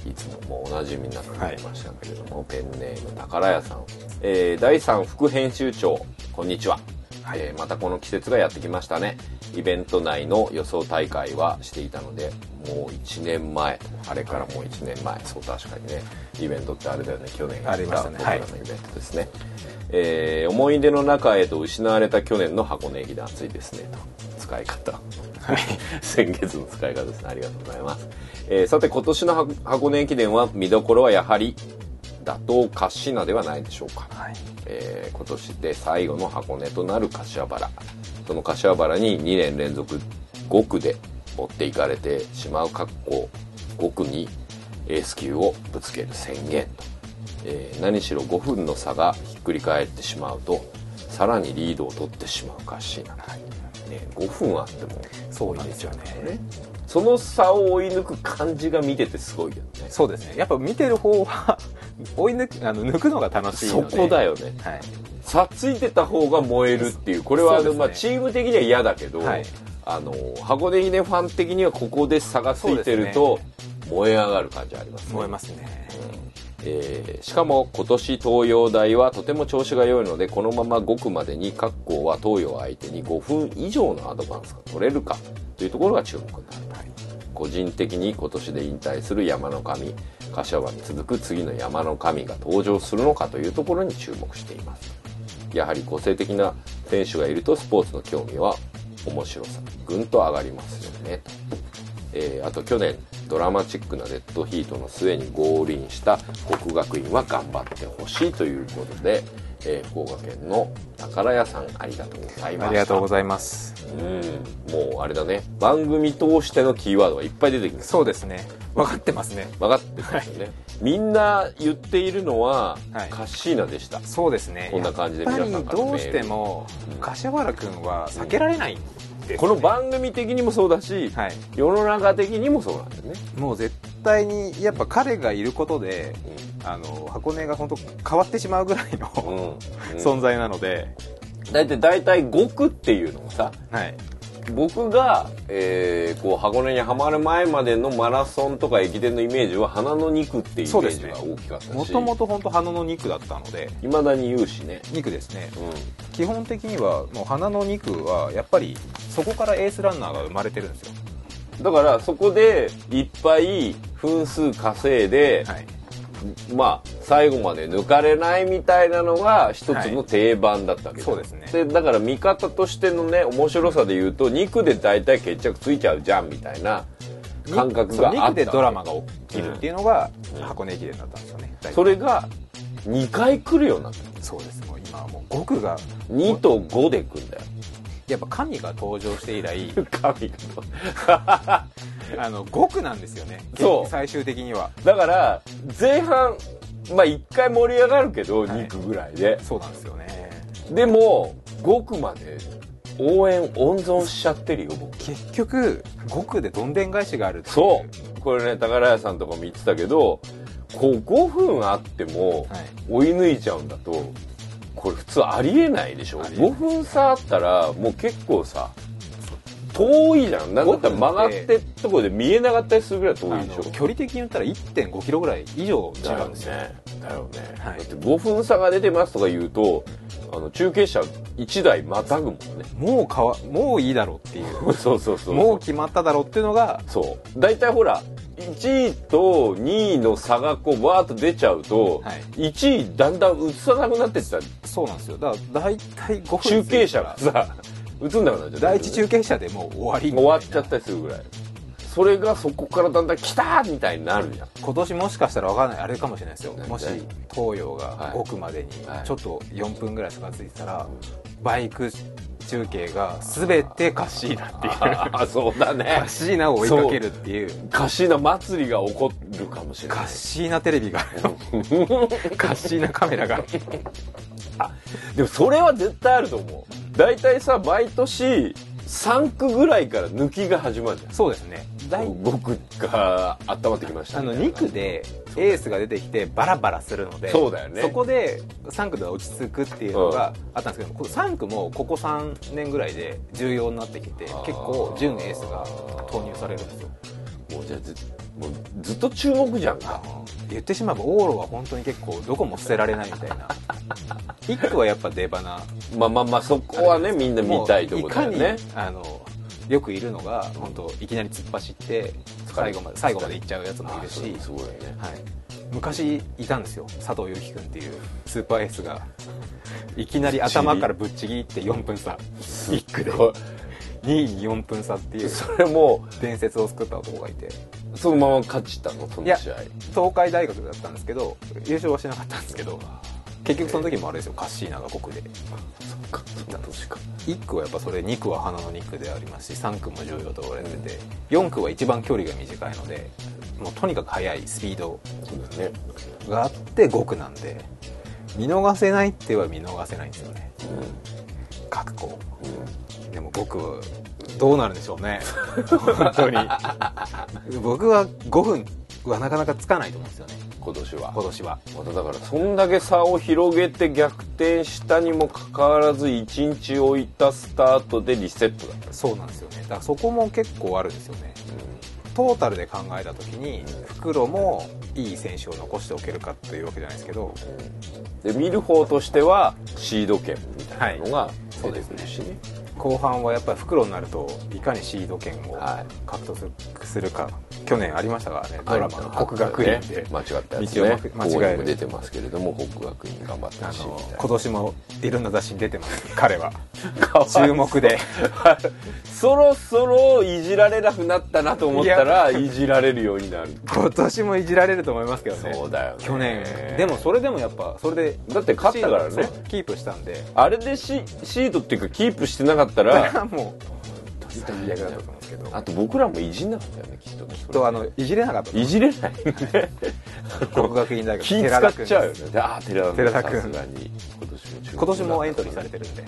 いつももうおなじみになってまいりましたけれども、ペンネーム宝屋さん、えー第3副編集長こんにちは、はい。えーまたこの季節がやってきましたね。イベント内の予想大会はしていたのでもう1年前。あれからもう1年前。そう確かにね。イベントってあれだよね。去年ありましたね。僕らのイベントですね、えー思い出の中へと失われた去年の箱根駅伝熱いですね。と。使い方。先月の使い方ですね。ありがとうございます、えーさて今年の箱箱根駅伝は見どころはやはり打倒カッシナではないでしょうか、はい。えー今年で最後の箱根となる柏原。その柏原に2年連続5区で持っていかれてしまう格好5区にエース級をぶつける宣言と、えー何しろ5分の差がひっくり返ってしまうとさらにリードを取ってしまうカッシーナ、ね、5分あってもそうなんですよね。ねその差を追い抜く感じが見ててすごいよね。そうですね。やっぱ見てる方は 追い抜くあの抜くのが楽しいそので。こだよね。はい。差ついてた方が燃えるっていう。これは、ね。まあ、チーム的には嫌だけど、はい。あの箱根秀ファン的にはここで差がついてると、燃え上がる感じありますね。思いますね。えーしかも今年東洋大はとても調子が良いのでこのまま5区までに各校は東洋相手に5分以上のアドバンスが取れるかというところが注目。になる、はい。個人的に今年で引退する山の神柏原に続く次の山の神が登場するのかというところに注目しています。やはり個性的な選手がいるとスポーツの興味は面白さぐんと上がりますよね。とえーあと去年ドラマチックなデッドヒートの末にゴールインした国学院は頑張ってほしいということで、えー福岡県の宝屋さんありがとうございました。ありがとうございます。うんもうあれだね。番組通してのキーワードがいっぱい出てきます。そうですね。分かってますね。分かってますよね。みんな言っているのは、はい。カッシーナでした。そうですね。こんな感じで皆さんからのメールりどうしてもうん柏原君は避けられないんですねこの番組的にもそうだし、はい世の中的にもそうなんだよね、もう絶対にやっぱ彼がいることであの箱根が本当変わってしまうぐらいのうん。うん。存在なので、だいたい大体5区っていうのもさはい、僕が、えーこう箱根にはまる前までのマラソンとか駅伝のイメージは花の2区っていうイメージが大きかったし。もともと本当花の2区だったので。いまだに言うしね、2区ですね。う基本的にはもう花の2区はやっぱりそこからエースランナーが生まれてるんですよ。ん、だからそこでいっぱい分数稼いで、はい。まあ最後まで抜かれないみたいなのが一つの定番だったわけそうですね。でだから見方としてのね面白さで言うと2区で大体決着ついちゃうじゃんみたいな感覚があった2区でドラマが起きるっていうのがうん。箱根駅伝だったんですよね、それが2回来るようになった。そうです。もう今はもう5区が。2と5で来るんだよやっぱ神が登場して以来神あの5区なんですよね。そう。最終的には。だから前半まあ1回盛り上がるけどはい。2区ぐらいで、そうなんですよね。でも5区まで応援温存しちゃってるよ僕。結局5区でどんでん返しがあるそう。これね宝屋さんとかも言ってたけどこう5分あってもはい。追い抜いちゃうんだとこれ普通ありえないでしょありえない5分差あったらもう結構さ遠いじゃん。なんだったら曲がってっとこで見えなかったりするぐらい遠あいでしょ。の距離的に言ったら1 5キロぐらい以上違うんですよ。ねだよね、はい。だって5分差が出てますとか言うとあの中継車1台またぐもんね。もうかわもういいだろうってい うそうそうそう。もう決まっただろうっていうのがそう。大体ほら1位と2位の差がこうわーっと出ちゃうと、はい。1位だんだん映さなくなってった。そうなんですよ。だから大体5分中継車がさ映んなくなっちゃう第一中継車でもう終わり終わっちゃったりするぐらい。それがそこからだんだん来たーみたいになるじゃん。今年もしかしたら分からない。あれかもしれないですよ。何もし東洋がはい。5区までにはい。ちょっと4分ぐらい差がついてたらバイク中継が全てカッシーナっていう。ああそうだカね。ッシーナを追いかけるっていう。カシーナ祭りが起こるかもしれない。カッシーナテレビがある カッシーナカメラがでもそれは絶対あると思う。大体さ毎年3区ぐらいから抜きが始まるじゃん。そうですね。大僕が温まってきました。あのみたいな2区でエースが出てきてバラバラするのでそうだよね。そこで3区で落ち着くっていうのがあったんですけど、この3区もここ3年ぐらいで重要になってきて結構準エースが投入されるんですよ。もうじゃあずもうずっと注目じゃんか。言ってしまえば往路は本当に結構どこも捨てられないみたいな。1区はやっぱ出花。まあまあまあそこはねみんな見たいところだよね。もういかにあのよくいるのが本当いきなり突っ走って最後まで最後まで行っちゃうやつもいるし、ね。はい、昔いたんですよ。佐藤悠基君っていうスーパーエースが。いきなり頭からぶっちぎって4分差。1区で。こ2位に4分差っていうそれも伝説を作った男がいて。うそのまま勝ちたのその試合。東海大学だったんですけど優勝はしなかったんですけど結局その時もあれですよカッシーナが5区で。そっかそんな年か1区はやっぱそれ2区は花の2区でありますし3区も重要と言われてて4区は一番距離が短いのでもうとにかく速いスピードがあって5区なんで見逃せないっては見逃せないんですよね。覚悟でも5区どうなるんでしょうね。本当に。僕は5分はなかなかつかないと思うんですよね。今年は。今年は。まただからそんだけ差を広げて逆転したにもかかわらず1日置いたスタートでリセットだった、そうなんですよね。だからそこも結構あるんですよね。トータルで考えた時に袋もいい選手を残しておけるかというわけじゃないですけど。で見る方としてはシード権みたいなのが出てくるしね、後半はやっぱり袋になるといかにシード権をはい。獲得するか、去年ありましたからねドラマのあ国学院で、間違ったやつね。間違え出てますけれども国学院頑張ってあほしい今年もいろんな雑誌に出てます 彼は。注目で。そろそろいじられなくなったなと思ったらいじられるようになる。今年もいじられると思いますけどね。そうだよね。去年。でもそれでもやっぱそれでだって勝ったからね。キープしたんで。あれでシシードっていうかキープしてなかったら もうだったと思うんですけどあと僕らもいじんなかったよねきっとね。それとあのいじれなかった。いじれない。ね国学院大学気使っちゃうよね。でああ寺田君。さすがに。今年も今年もエントリーされてるんで。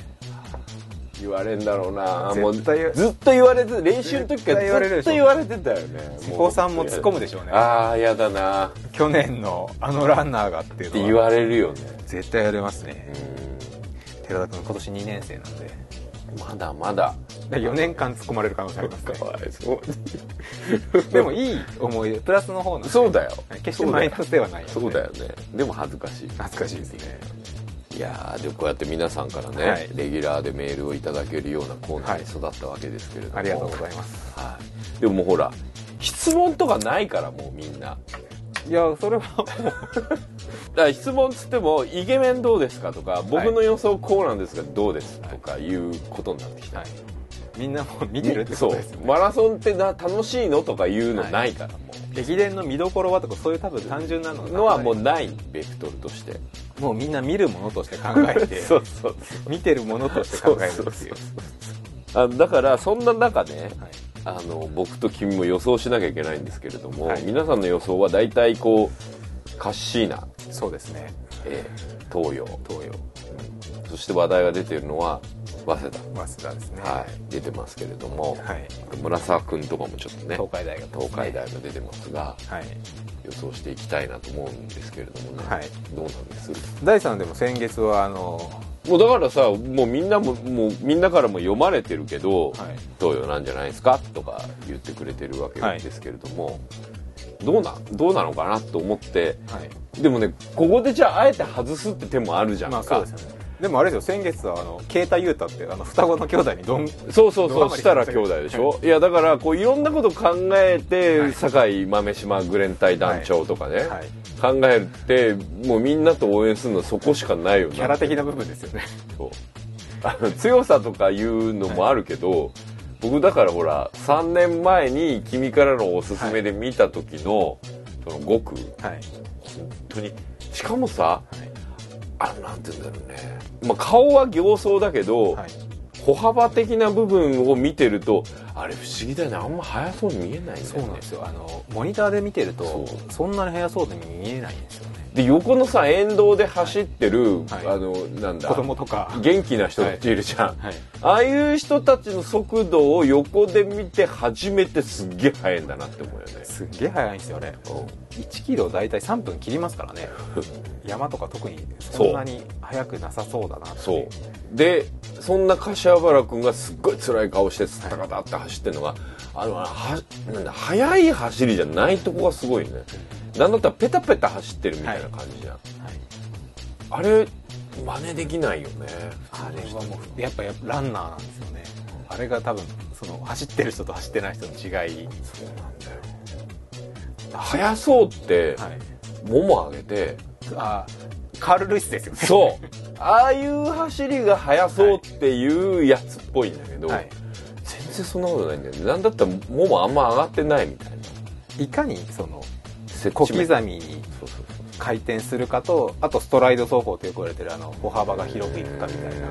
言われんだろうな。もうずっと言われて練習の時からずっと言われてたよね。瀬古さんも突っ込むでしょうね。ああやだな。っ去年のあのランナーがっていうて言われるよね絶対やれますねう寺田君今年2年生なんでんまだまだ。4年間突っ込まれる可能性ありますね。かわいそう。でもいい思い出プラスの方なんで。そうだよ。決してマイナスではないのでそうだよね。でも恥ずかしい。懐かしいですね。いやーでこうやって皆さんからね、はい。レギュラーでメールをいただけるようなコーナーに育ったわけですけれども、ありがとうございます。はい、でももうほら質問とかないからもうみんないやそれはもう。だから質問つっても「イケメンどうですか?」とか「僕の予想こうなんですがどうです?」とかい。うことになってきた、はい。みんなもう見てるってこそうとですよね。マラソンってな楽しいのとかいうのないから、も駅伝の見どころはとかそういう多分単純なのうのはもうないベクトルとしてもうみんな見るものとして考えてそうそう見てるものとして考えるっていう。あだからそんな中ね、はいあの僕と君も予想しなきゃいけないんですけれども、はい。皆さんの予想は大体こうカッシーナ、そうですね。えー東洋。東洋。そして話題が出ているのは早稲早稲田ですね。田、はい、出てますけれども、はい。村沢君とかもちょっとね東海大学ね東海大が出てますがはい。予想していきたいなと思うんですけれどもね、はい。どうなんです？第3でも先月はあのもうだからさもうみんなももうみんなからも読まれてるけど、はい。東洋なんじゃないですかとか言ってくれてるわけですけれども、どうなんどうなのかなと思って。はい。でもねここでじゃああえて外すって手もあるじゃんか、まあそうですよねでもあれですよ先月はあの啓太優太ってあの双子の兄弟にどんそうそうそうしたら兄弟でしょ、い、やだからこういろんなこと考えて、はい。堺豆島グレン隊団長とかね、はい。考えるってもうみんなと応援するのそこしかないよねキャラ的な部分ですよね。そう。あの強さとかいうのもあるけど、僕だからほら3年前に君からのおすすめで見た時の、その5区はい。本当に。しかもさはいあのなんて言うんだろうね、まあ、顔は形相だけど、はい。歩幅的な部分を見てるとあれ不思議だよね。あんま速そうに見えないんだよね。そうなんですよ。あのモニターで見てるとそんなに速そうに見えないんですよねで横のさ沿道で走ってる、はい。あのなんだ？子供とか。元気な人たちいるじゃん、はい。ああいう人たちの速度を横で見て初めてすっげえ速いんだなって思うよね。すっげえ速いんですよね1キロ大体3分切りますからね。山とか特にそんなに速くなさそうだなって。そう。でそんな柏原君がすっごい辛い顔してスタカタって走ってるのが、あのはなんだ速い走りじゃないとこがすごいねなんだったらペタペタ走ってるみたいな感じじゃん、はい。あれ真似できないよね。あれはもうやっぱやっぱランナーなんですよね。あれが多分その走ってる人と走ってない人の違い。そうなんだよ。速そうって、はい。もも上げてあカール・ルイスですよね。そう。ああいう走りが速そうっていうやつっぽいんだけど、はい。全然そんなことないんだよね。なんだったらももあんま上がってないみたいな。いかにその小刻面みに。回転するかとあとストライド走行とよく言われてるあの歩幅が広くいくかみたいな。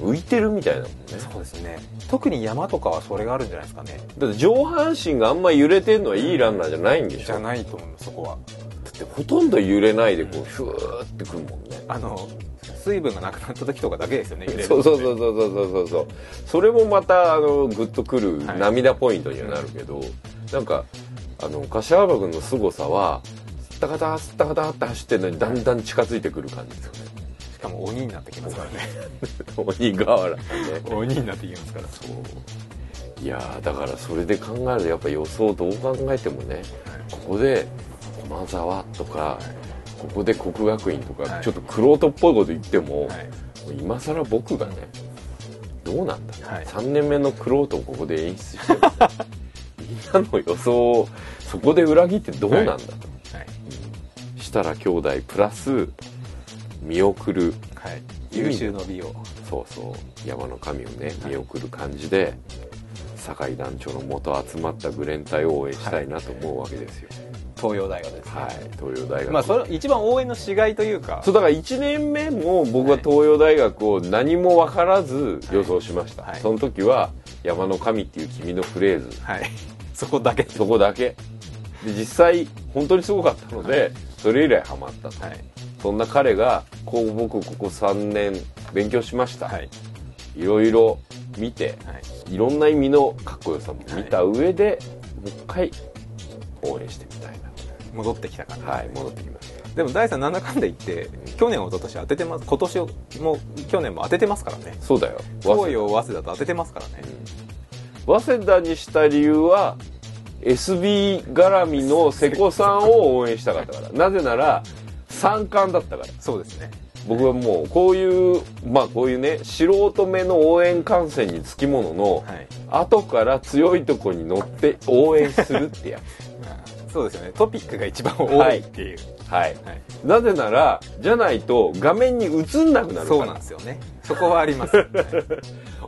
浮いてるみたいだもんね。そうですね。特に山とかはそれがあるんじゃないですかね。だって上半身があんま揺れてんのはいいランナーじゃないんでしょ。じゃないと思うそこは。だってほとんど揺れないでこうふーってくるもんね。あの水分がなくなった時とかだけですよね揺れるそうそうそうそうそうそうそう。それもまたあのグッとくるはい。涙ポイントにはなるけど、なんかあの柏原君の凄さはスッタカタスッタカタって走ってるのにだんだん近づいてくる感じですよね。しかも鬼になってきますからね。鬼瓦ね。鬼になってきますから。そう。いやーだからそれで考えるとやっぱ予想どう考えてもねここで駒沢とか、ここで国学院とか、はい。ちょっと玄人っぽいこと言っても、今更僕がねどうなんだ、はい。3年目の玄人をここで演出してもね みん。なの予想をそこで裏切ってどうなん。だと、はい設楽兄弟プラス見送るはい優秀の美をそうそう山の神をね見送る感じで、酒井団長の元集まったグレン隊を応援したいなと思うわけですよ東洋大学ですね、はい、東洋大学まあそれ一番応援のしがいというかそうだから1年目も僕は東洋大学を何も分からず予想しました、はいその時は山の神っていう君のフレーズ。はい。そこだけ。そこだけ。で実際本当にすごかったので、それ以来ハマったと、はい。そんな彼がこう僕ここ3年勉強しました、はい。いろいろ見てはい。いろんな意味のかっこよさも見た上で、もう一回応援してみたい戻ってきたから、なはい戻ってきましたでも大さんなんだかんだ言って去年一昨年当ててます今年も去年も当ててますからね。そうだよ。東洋早稲田。と当ててますからね。早稲田にした理由は SB 絡みの瀬古さんを応援したかったから。なぜなら三冠だったから。そうですね。僕はもうこういうまあこういうね素人目の応援観戦につきものの、はい。後から強いとこに乗って応援するってや そうですよね。トピックが一番多いっていう、つはい。はい。なぜならじゃないと画面に映んなくなるから。そうなんですよね。そこはあります、は い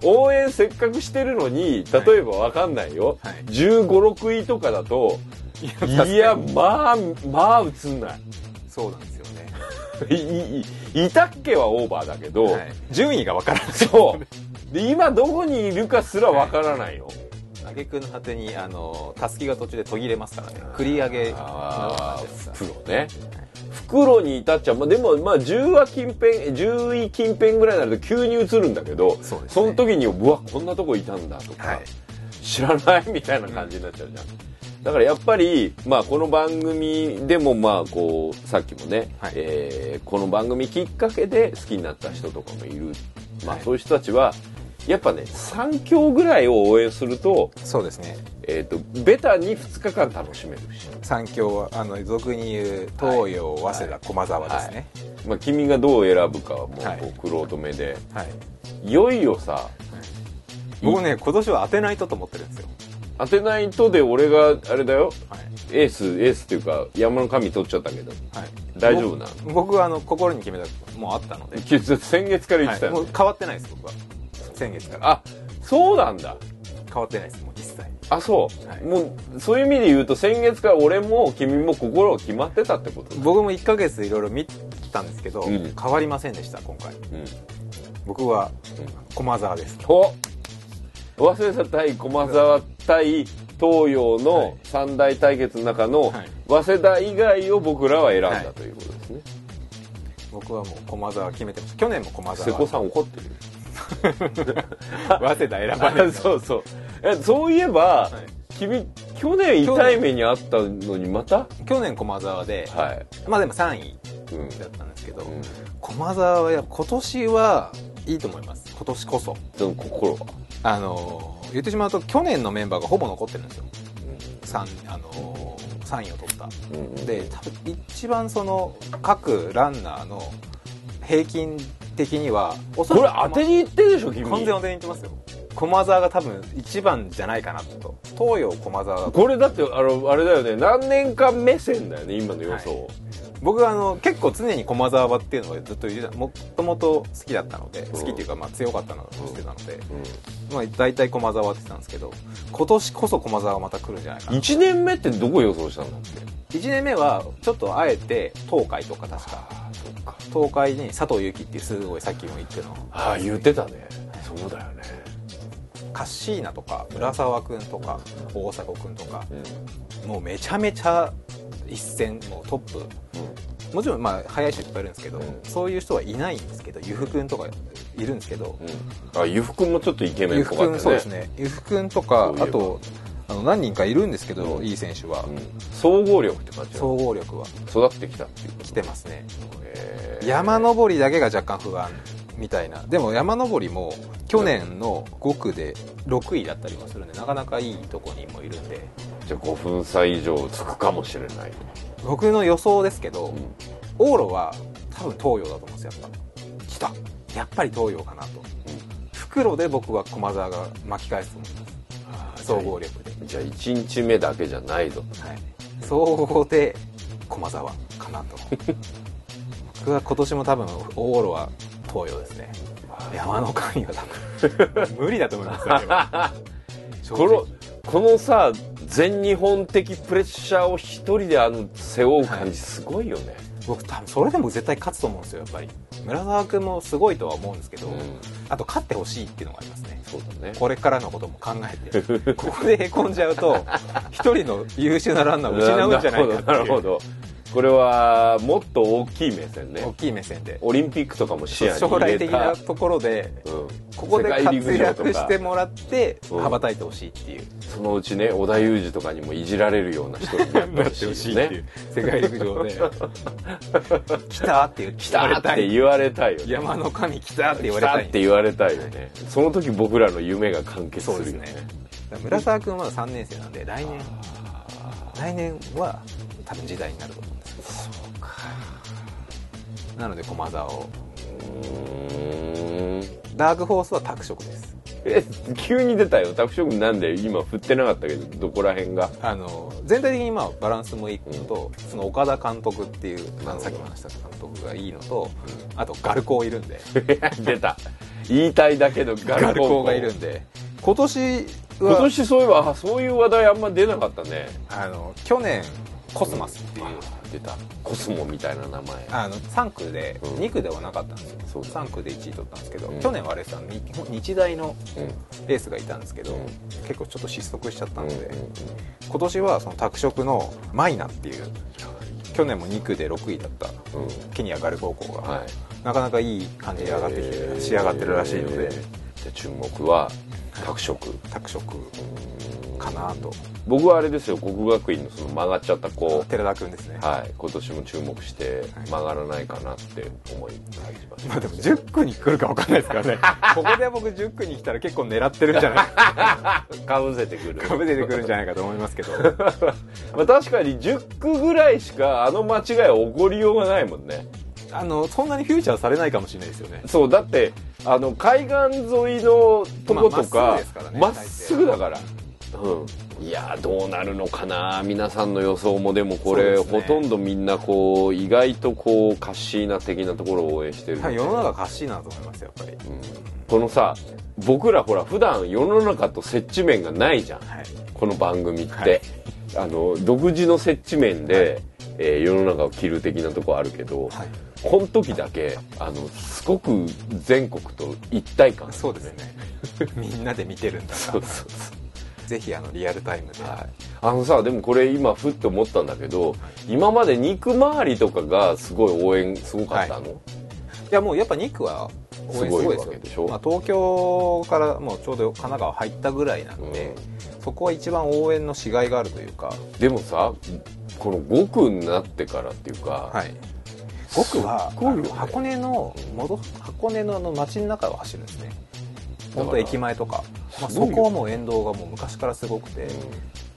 応援せっかくしてるのに例えばわかんないよ、はい。1 5 6位とかだといやまあまあ映んない。そうなんですよね、いいいたっけはオーバーだけど、はい、順位がわからない。そう。で今どこにいるかすらわからないよ、挙句の果てにあのたすきが途中で途切れますからね。繰り上げのああプロね。袋に至っちゃう、まあ、でもまあ10話近辺10位近辺ぐらいになると急に映るんだけどそね。の時にうわこんなとこいたんだとか、はい。知らない？みたいな感じになっちゃうじゃん、だからやっぱり、まあ、この番組でもまあこうさっきもね、はい。えーこの番組きっかけで好きになった人とかもいる、まあ、はい。そういう人たちはやっぱね3強ぐらいを応援すると,、そうですね。えー、とベタに2日間楽しめるし、三強はあの俗に言う東洋早稲田駒沢ですね。まあ、君がどう選ぶかはもうはい。こう玄人目で、はい、い、よいよさ僕ね今年は当てないとと思ってるんですよ、当てないとで俺があれだよ。はい。エースエースっていうか山の神取っちゃったけど。はい、大丈夫なの？僕僕はあの心に決めたもうあったので、き 先月から言ってたはい、よねもう変わってないです僕は先月から。あそうなんだ。変わってないですもう一切あそう、はい。もうそういう意味で言うと先月から俺も君も心が決まってたってことだ、僕も1ヶ月いろいろ見たんですけど、うん。変わりませんでした今回。うん、僕は駒沢です。お。早稲田対駒沢対東洋はのい。三大対決の中のはい。早稲田以外を僕らは選んだはい。ということですね、僕はもう駒沢決めてます。去年も駒沢。瀬古さん怒ってる早稲田選ばないあそうそう。えそういえば、い。君去年痛い目にあったのにまた？去年駒沢で、はい、まあでも3位うんだったんですけど、うん、駒沢はや今年はいいと思います。今年こそ。その心は、あの言ってしまうと去年のメンバーがほぼ残ってるんですよ。3, あの3位を取った。うんうんで多分一番その各ランナーの平均的にはおそこれらく当てにいってるでしょ君。完全当てにいってますよ。駒沢が多分一番じゃないかなと。東洋駒沢だと。これだってあのあれだよね。何年間目線だよね今の予想、僕はあの結構常に駒沢場っていうのがずっともともと好きだったのでん。好きっていうかまあ強かったのを知ってたので、うまあ、大体駒沢って言ってたんですけど今年こそ駒沢がまた来るんじゃないかん、な。1年目ってどこ予想したんだっけ1年目はちょっとあえて東海とか確か。東海に佐藤悠基っていうすごいさっきも言っての。ああ言ってたね。そうだよね。カッシーナとか浦沢君とか大迫君とかうん。もうめちゃめちゃ一戦もうトップ。もちろんまあ速い人いっぱいいるんですけど、うん。そういう人はいないんですけどゆふくんとかいるんですけど、うん、あゆふくんもちょっとイケメンっぽかったね。そうですね。ゆふくんとかあとあの何人かいるんですけど、うん。いい選手は、うん、総合力って感じ総合力は。育ってきたっていう来てますね。山登りだけが若干不安みたいな。でも山登りも去年の5区で6位だったりもするんでなかなかいいとこにもいるんで。じゃあ5分差以上つくかもしれない、僕の予想ですけど、うん。往路は多分東洋だと思うんですよやっぱ。来た。やっぱり東洋かなと。袋で僕は駒澤が巻き返すと思います。総合力で、じゃあ1日目だけじゃないぞ。はい、総合で駒澤かなと。僕は今年も多分往路は東洋ですね。山の神は多分無理だと思います。よこ直。のこのさ全日本的プレッシャーを一人であの背負う感じすごいよね、僕多分それでも絶対勝つと思うんですよやっぱり。村沢君もすごいとは思うんですけど、うん。あと勝ってほしいっていうのがありますね。そうだね。これからのことも考えて。ここでへこんじゃうと一人の優秀なランナーを失うんじゃないかっていう。なるほどこれはもっと大きい目線ね。大きい目線で。オリンピックとかも視野に将来的なところでうん。ここで活躍してもらってうん。羽ばたいてほしいっていう。そのうちね織田裕二とかにもいじられるような人になってほしいよね 世界陸上で。来たって言来たって言われたいよね。山の神来たって言われたい。って言われたいよね。その時僕らの夢が完結するよね。そうですね。村沢君はまだ3年生なんで来年。来年は多分時代になると思うんですそうか。なので駒沢を。ダークホースは拓殖です。え急に出たよ。拓殖なんで今振ってなかったけどどこら辺が？あの全体的にまあバランスもいいのと、その岡田監督っていう、まあ、さっきも話した監督がいいのと、あとガルコーいるんで。出た。言いたいだけどガガルルココーがいるんで。今年は今年そういえばあそういう話題あんま出なかったね。あの去年コスマスっていう、出た。コスモみたいな名前。あの3区で、うん。2区ではなかったんですよ。そう3区で1位取ったんですけど、うん。去年はあれさ日日大のうん。レースがいたんですけど、うん。結構ちょっと失速しちゃったので、今年はその拓殖のマイナっていう去年も2区で6位だったうん。ケニアガル高校が、はい。なかなかいい感じに上がってきて、仕上がってるらしいので、えーじゃあ注目は拓殖。拓殖かなと。僕はあれですよ国学院のその曲がっちゃった子。寺田君ですね、はい今年も注目して曲がらないかなって思い感じますまあでも10区に来るか分かんないですからね。ここで僕10区に来たら結構狙ってるんじゃないかかぶ せてくる。かぶ出てくるんじゃないかと思いますけど。まあ確かに10区ぐらいしかあの間違いは起こりようがないもんね。あのそんなにフューチャーされないかもしれないですよね。そうだってあの海岸沿いのとことかままっすぐだから、うん、いやーどうなるのかな。皆さんの予想もでもこれ、ね。ほとんどみんなこう意外とこうカッシーナ的なところを応援してる、はい世の中かしいなと思いますやっぱり、うん。このさ僕らほら普段世の中と接地面がないじゃん。はい。この番組って、はい。あの独自の接地面で、えー世の中を切る的なとこあるけど、はい。この時だけあのすごく全国と一体感。そうですね。みんなで見てるんだそうかそうそらぜひあのリアルタイムで、う、はい、あのさでもこれ今ふっと思ったんだけど今まで肉周りとかがすごい応援すごかったの、い。やもうやっぱ2区は応援すごいですよ。でしょ。まあ、東京からもうちょうど神奈川入ったぐらいなんで、そこは一番応援のしがいがあるというか、でもさこの5区になってからっていうか、はい、僕はすごいよね。箱根の戻箱根のあの街の中を走るんですね。本当駅前とか、まあ、そこはもう沿道がもう昔からすごくて、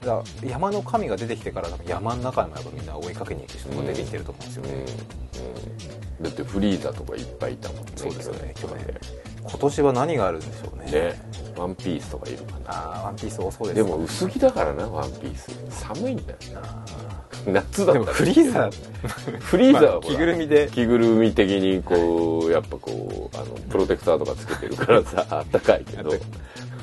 だ山の神が出てきてから多分山の中にもやっぱみんな追いかけに行く人が出てきてると思うんですよね、うん。うん。だってフリーザとかいっぱいいたもんねそうですよね去年。今年は何があるんでしょうね。ね。ワンピースとかいるかな。ああワンピース多そうですでも薄着だからなワンピース。寒いんだよ。なあ夏だったら。でもフリーザーフリーザーは着ぐるみで。着ぐるみ的にこうやっぱこうあのプロテクターとかつけてるからさあったかいけど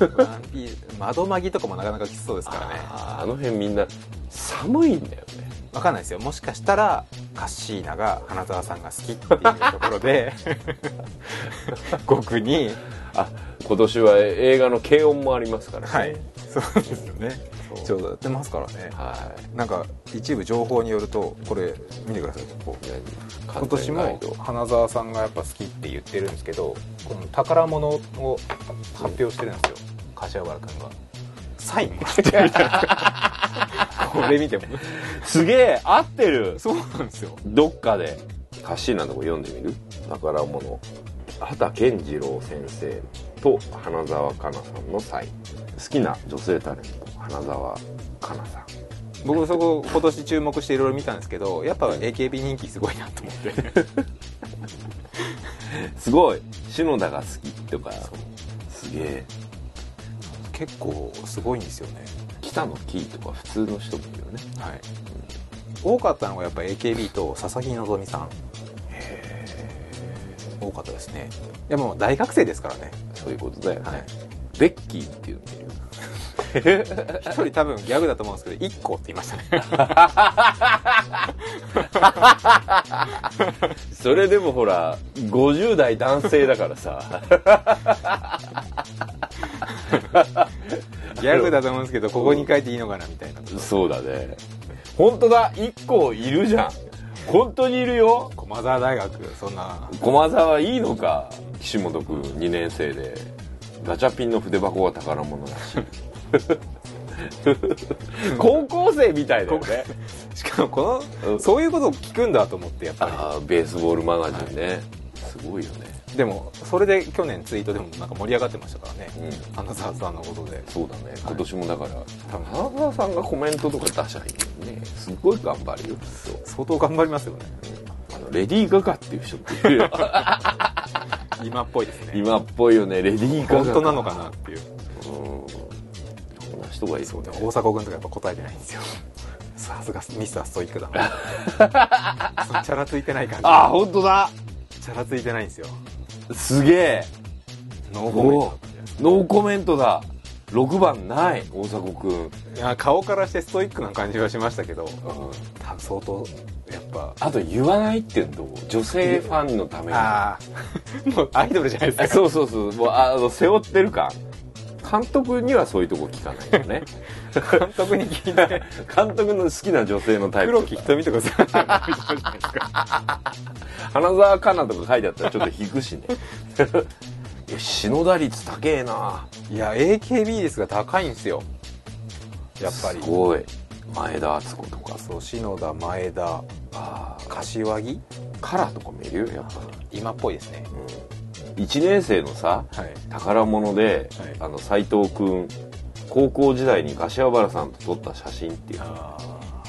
ワンピース窓まぎとかもなかなかきつそうですからね。あの辺みんな寒いんだよね。わかんないですよ。もしかしたらカッシーナが花澤さんが好きっていうところで。僕に。あ今年は映画の軽音もありますからね。はい。そうですよね。ちょうどやってますからね。はなんか一部情報によるとこれ見てください。ここい今年も花澤さんがやっぱ好きって言ってるんですけどこの宝物を発表してるんですよ柏原君が。サイン。もらってるじゃないこれ見ても。すげえ合ってる。そうなんですよ。どっかで。歌詞なとこ読んでみる？宝物。畑健次郎先生と花澤香菜さんのサイン。好きな女性タレント花澤香菜さん。僕そこ今年注目していろいろ見たんですけどやっぱ AKB 人気すごいなと思って。すごい。篠田が好きとか。すげえ結構すごいんですよね。北野キーとか普通の人もいるよね。はい。多かったのがやっぱ AKB と佐々木希さん。多かったですね。いやもう大学生ですからね。そういうことだよね、はい。ベッキーっていうのもいる 一人多分ギャグだと思うんですけど1個って言いましたね。それでもほら50代男性だからさ ギャグだと思うんですけどここに書いていいのかなみたいなそうだね。本当だ。1個いるじゃん。本当にいるよ。駒沢大学そんな。駒沢いいのか？岸本君2年生で。ガチャピンの筆箱が宝物らし。い 高校生みたいだよね。しかもこの、うん。そういうことを聞くんだと思ってやっぱああベースボールマガジンね、すごいよね。りでもそれで去年ツイートでもなんか盛り上がってましたからね。うん。花澤さんのことで。そうだね。今年もだから多分花澤さんがコメントとか出しゃいいね。すごい頑張るよきっと。相当頑張りますよね。あのレディー・ガガっていう人っているよ今っぽいですね。今っぽいよね。レディー・ガガ。本当なのかなっていう。うん。こんな人がいる。そうで大迫君とかやっぱ答えてないんですよ。さすがミスターストイックだな。チャラついてない感じ。ああ本当だ。チャラついてないんですよすげえ。ノーコメントノーコメントだ。6番ない大迫くん、いや顔からしてストイックな感じはしましたけど。多分相当やっぱ。あと言わないっていう？の女性ファンのために。ああ もうアイドルじゃないですか。そうそうそう。もうあの背負ってる感監督にはそういうとこ聞かないよね。監督に聞いて監督の好きな女性のタイプ。黒木瞳とかそういうのじゃないですか花澤香菜とか書いてあったらちょっと引くしね。篠田率高えな。いや AKB ですが高いんですよ。やっぱり。すごい。前田敦子とか。そう篠田前田。あ柏木？カラーとかもいるよやっぱ。今っぽいですね。り、うん、1年生のさはい。宝物で、はい。あの斎藤君高校時代に柏原さんと撮った写真っていう。あ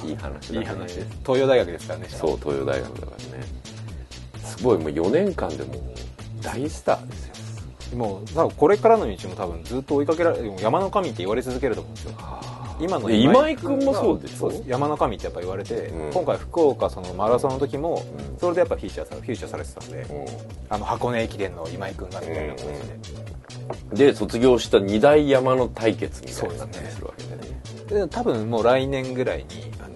いい話だね。いい話です。東洋大学ですからね。そう東洋大学だからね。すごいもう4年間でもう大スターですよ。もうこれからの道も多分ずっと追いかけられ山の神って言われ続けると思うんですよ今ので今井君もそうでしょ？そう山の神ってやっぱ言われて、うん。今回福岡そのマラソンの時も、うん。それでやっぱフィーチャーされフィーチャーされてたんで、うあの箱根駅伝の今井君がみたいな形で、んで卒業した二大山の対決みたいになったりするわけでね。で多分もう来年ぐらいに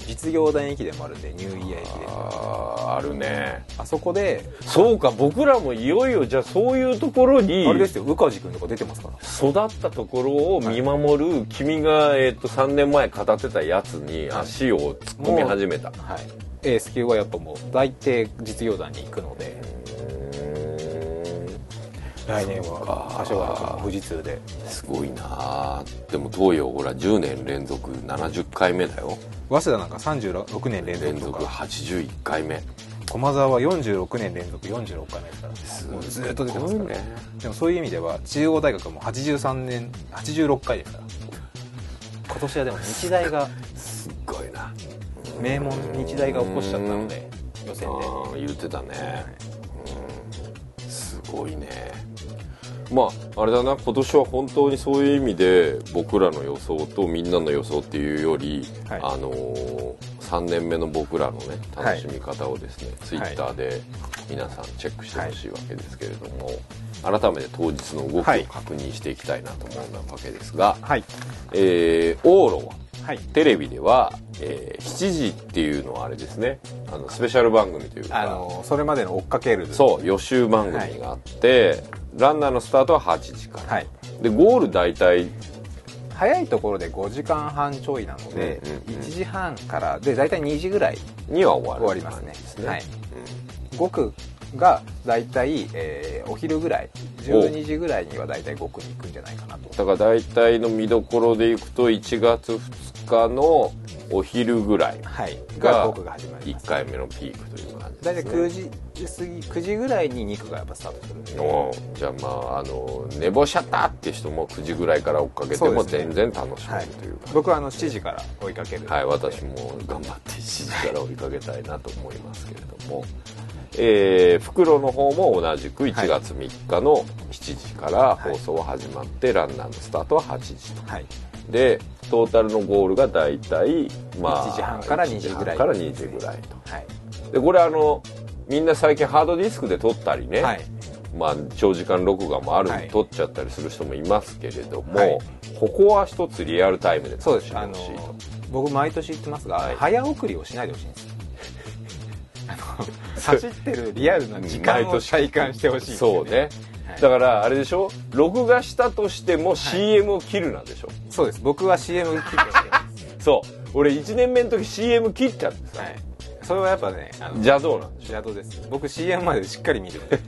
実業団駅伝もあるんでニューイヤー駅伝あああるね。あそこでそうか僕らもいよいよじゃあそういうところにあれですよ宇梶君とか出てますから。育ったところを見守る、君が、えっと3年前語ってたやつに足を突っ込み始めた、はい。エース級はやっぱもう大抵実業団に行くので来年は。柏原富士通ですごいな。あでも東洋ほら10年連続70回目だよ。早稲田なんか36年連連続続とか。81回目。駒澤は46年連続46回目ですから。すもうずっと出てますからごいね。でもそういう意味では中央大学も83年86回ですから。今年はでも日大がすっごいな。名門日大が起こしちゃったので予選で。ああ言ってたね、うん、すごいねまああれだな今年は本当にそういう意味で僕らの予想とみんなの予想っていうより、はい。あのー3年目の僕らのねはい楽しみ方をですね、ツイッターで皆さんチェックしてほしいわけですけれども、改めて当日の動きをはい確認していきたいなと思うわけですが、はい。えー、往路ははい。テレビでは、えー7時っていうのはあれですねあのスペシャル番組というかあのそれまでの追っかける。そう予習番組があって、ランナーのスタートは8時から、はい。でゴール大体早いところで5時間半ちょいなので、うんうんうん。1時半からで大体2時ぐらいには終わりますね。ねはい。5区が大体、えーお昼ぐらい12時ぐらいには大体5区に行くんじゃないかなと。だから大体の見どころでいくと1月2日のお昼ぐらいはい。がが5区が始まりま1す回目のピークという感じ大体ですね。9時過ぎ9時ぐらいに2区がやっぱスタートするんで。おじゃあまああの寝坊しちゃったっていう人も9時ぐらいから追っかけても全然楽しめるというか僕はあの7時から追いかけるはい、私も頑張って7時から追いかけたいなと思いますけれども、えー、袋の方も同じく1月3日の7時から放送は始まって、ランナーのスタートは8時と。はい。で、トータルのゴールが大体、まあ、1時半から2時ぐらい。1から2時ぐらいと。はい。で、これあの、みんな最近ハードディスクで撮ったりね、はい。まあ、長時間録画もあるんはい。で撮っちゃったりする人もいますけれども、はい。ここは一つリアルタイムでそうです。あの楽しんでほしいと。僕毎年言ってますが、はい。早送りをしないでほしいんです。よ あの走ってるリアルな時間を体感してほしいんですよそうね、はい。だからあれでしょ？録画したとしても CM を切るなんでしょ、そうです。僕は CM 切って そう。俺1年目の時 CM 切っちゃってさ、はいそれはやっぱねあの邪道なんでしょ？邪道です。僕 CM までしっかり見るんで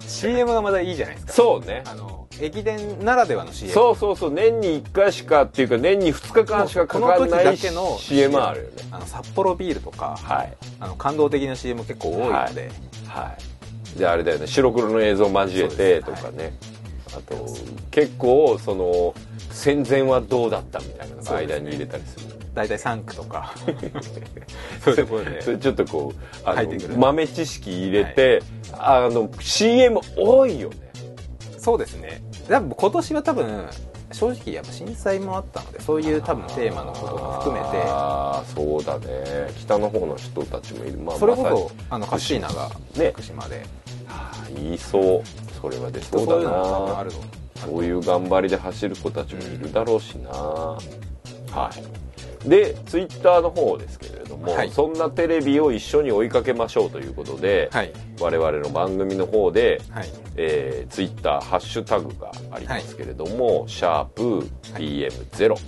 CM がまだいいじゃないですか。そうね。あの駅伝ならではの CM そうそうそう。年に1回しかっていうか年に2日間しかかかんない CM あるよね。あの札幌ビールとかはい。あの感動的な CM 結構多いので、はい。であれだよね。白黒の映像交えてとかね、あと結構その戦前はどうだったみたいなのが間に入れたりする大体3区とか。そういうところでそれちょっとこうあ入ってくるの豆知識入れて、あの CM 多いよね。そうですね。多分今年は多分正直やっぱ震災もあったのでそういう多分テーマのことも含めて。ああそうだね。北の方の人たちもいる、まあ、それこそあのカッシーナがね福島で、あー言いそう。それはでそうだな。そういう頑張りで走る子たちもいるだろうしな、はいでツイッターの方ですけれども、はいそんなテレビを一緒に追いかけましょうということで、はい。我々の番組の方で、はい。えー、ツイッターハッシュタグがありますけれども、シャープ PM0、はい。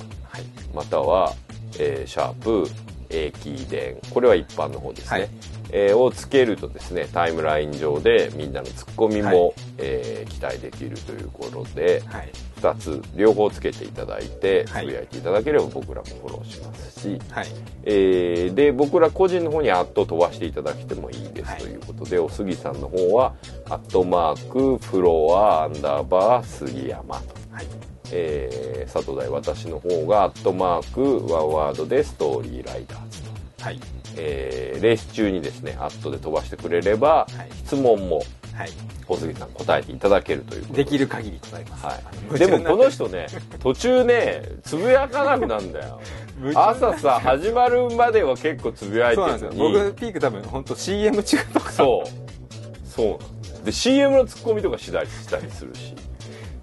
または、えーシャープ駅伝これは一般の方ですね、はいえーをつけるとですねタイムライン上でみんなのツッコミも、はい。えー期待できるということではい。2つ両方つけていただいてつはい。ぶやいていただければ僕らもフォローしますし、はい。えーで僕ら個人の方にアット飛ばしていただいてもいいですはい。ということで、おすぎさんの方はアットマークフロアアンダーバー杉山と、はい。えー佐藤大私の方がアットマークワンワードでストーリーライダーズと、はいえーレース中にですねアットで飛ばしてくれれば、はい。質問もはい。おすぎさん答えていただけるということで。きる限り答えます、はい、でもこの人ね 途中ねつぶやかなくなんだよ。朝さ始まるまでは結構つぶやいてるのに。よ。僕ピーク多分本当 CM 中とか。そう。そうで CM のツッコミとかしたりしたりするし。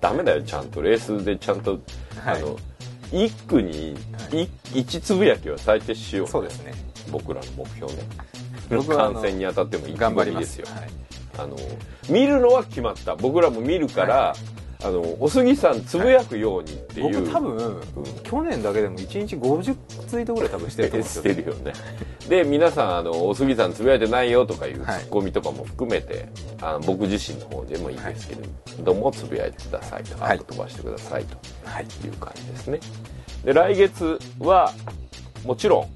ダメだよちゃんとレースでちゃんと、はい。あの一句にい。一つぶやきは最低しよう。そうですね僕らの目標ね。観戦に当たっても意気頑張りま込みですすよ。はい。あの見るのは決まった。僕らも見るから、あのおすぎさんつぶやくようにっていう、僕多分、去年だけでも1日50ツイートぐらい多分してると思うんです しよてるよね。で皆さんあの「おすぎさんつぶやいてないよ」とかいうツはい。ッコミとかも含めて、あの僕自身の方でもいいですけれども、つぶやいてくださいと、はい。飛ばしてくださいとはい。いう感じですね。で来月はもちろん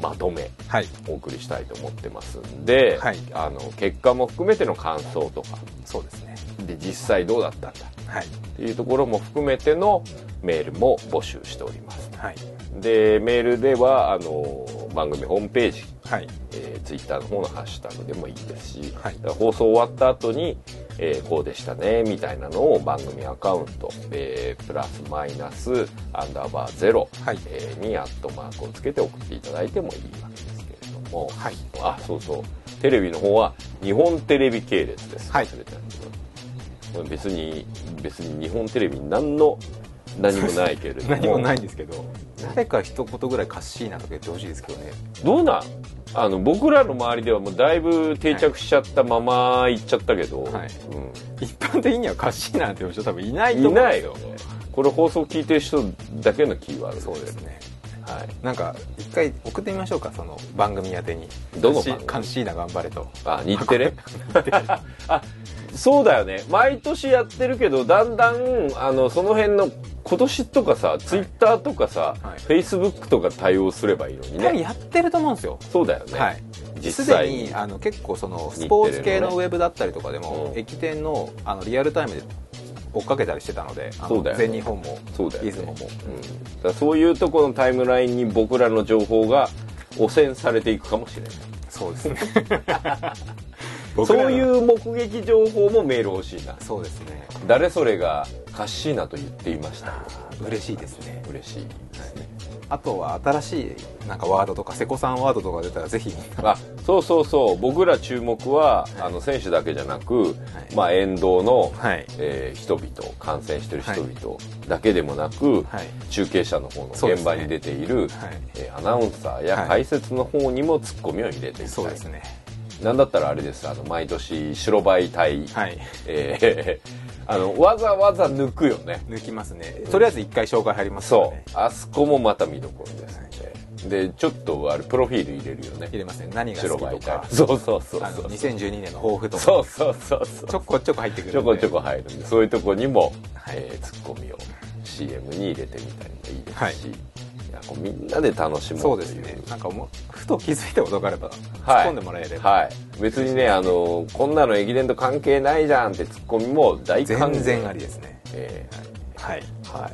まとめはい。お送りしたいと思ってますんで、はい。あの結果も含めての感想とか。そうですね。で実際どうだったんだ。はい。っていうところも含めてのメールも募集しております。はい。でメールではあの番組ホームページ、はい。えー、ツイッターの方のハッシュタグでもいいですし、はい。放送終わった後にえーこうでしたねみたいなのを番組アカウント、えープラスマイナスアンダーバーゼロ、はい。えーにアットマークをつけて送っていただいてもいいわけですけれども、はい。あそうそう。テレビの方は日本テレビ系列です。はい。忘れてた。けどこれ別に別に日本テレビに何の何もないけれども。何もないんですけど。誰か一言ぐらいカッシーナとか言ってほしいですけどね。どうなん？あの僕らの周りではもうだいぶ定着しちゃったまま行っちゃったけど、はい。うん。一般的にはカッシーナなんていう人多分いないとい思うんですよ。ないよね。これ放送聞いてる人だけのキーワードそうですねはい。なんか一回送ってみましょうかその番組宛てに。どの番組？カーナ頑張れと。あ日テレ？あそうだよね。毎年やってるけどだんだんあのその辺の今年とかさツイッターとかさ、はい。フェイスブックとか対応すればいいのにね。やってると思うんですよ。そうだよね、はい。実すで際ににあの結構そのスポーツ系のウェブだったりとかでも、うん。駅伝のあのリアルタイムで追っかけたりしてたのでそうだよね。全日本もそうだよね。出雲も、うん、だそういうところのタイムラインに僕らの情報が汚染されていくかもしれない。そうですね。そういうう目撃情報もメール欲しいな。そうですね。誰それがカッシーナと言っていました。嬉しいですね。嬉しいですねあとは新しいなんかワードとか瀬古さんワードとか出たらぜひ。あそうそうそう。僕ら注目は、あの選手だけじゃなく、まあ、沿道の、はい。えー人々観戦してる人々だけでもなく、はい。中継車の方の現場に出ている、はい。えーアナウンサーやはい。解説の方にもツッコミを入れていきたい、そうですね。なんだったらあれです。あの毎年白バイ隊、はい。えーあのわざわざ抜くよね。抜きますね。とりあえず一回紹介入りますからそう。ねあそこもまた見どころですのででちょっとあれプロフィール入れるよね。入れますね。何が好きとか。隊そうそうそうそう。2012年の抱負とか。そうそうそうそう。ちょこちょこ入ってくるちょこちょこ入るんで。そういうとこにも、はい。えーツッコミを CM に入れてみたりもいいですし、はいいやこうみんなで楽しもうそうですね。なんかもうふと気づいたことがあれば突っはい込んでもらえれば、はい。別にねあのこんなの駅伝と関係ないじゃんってツッコミも大歓迎。全然ありですね。えはい。ーは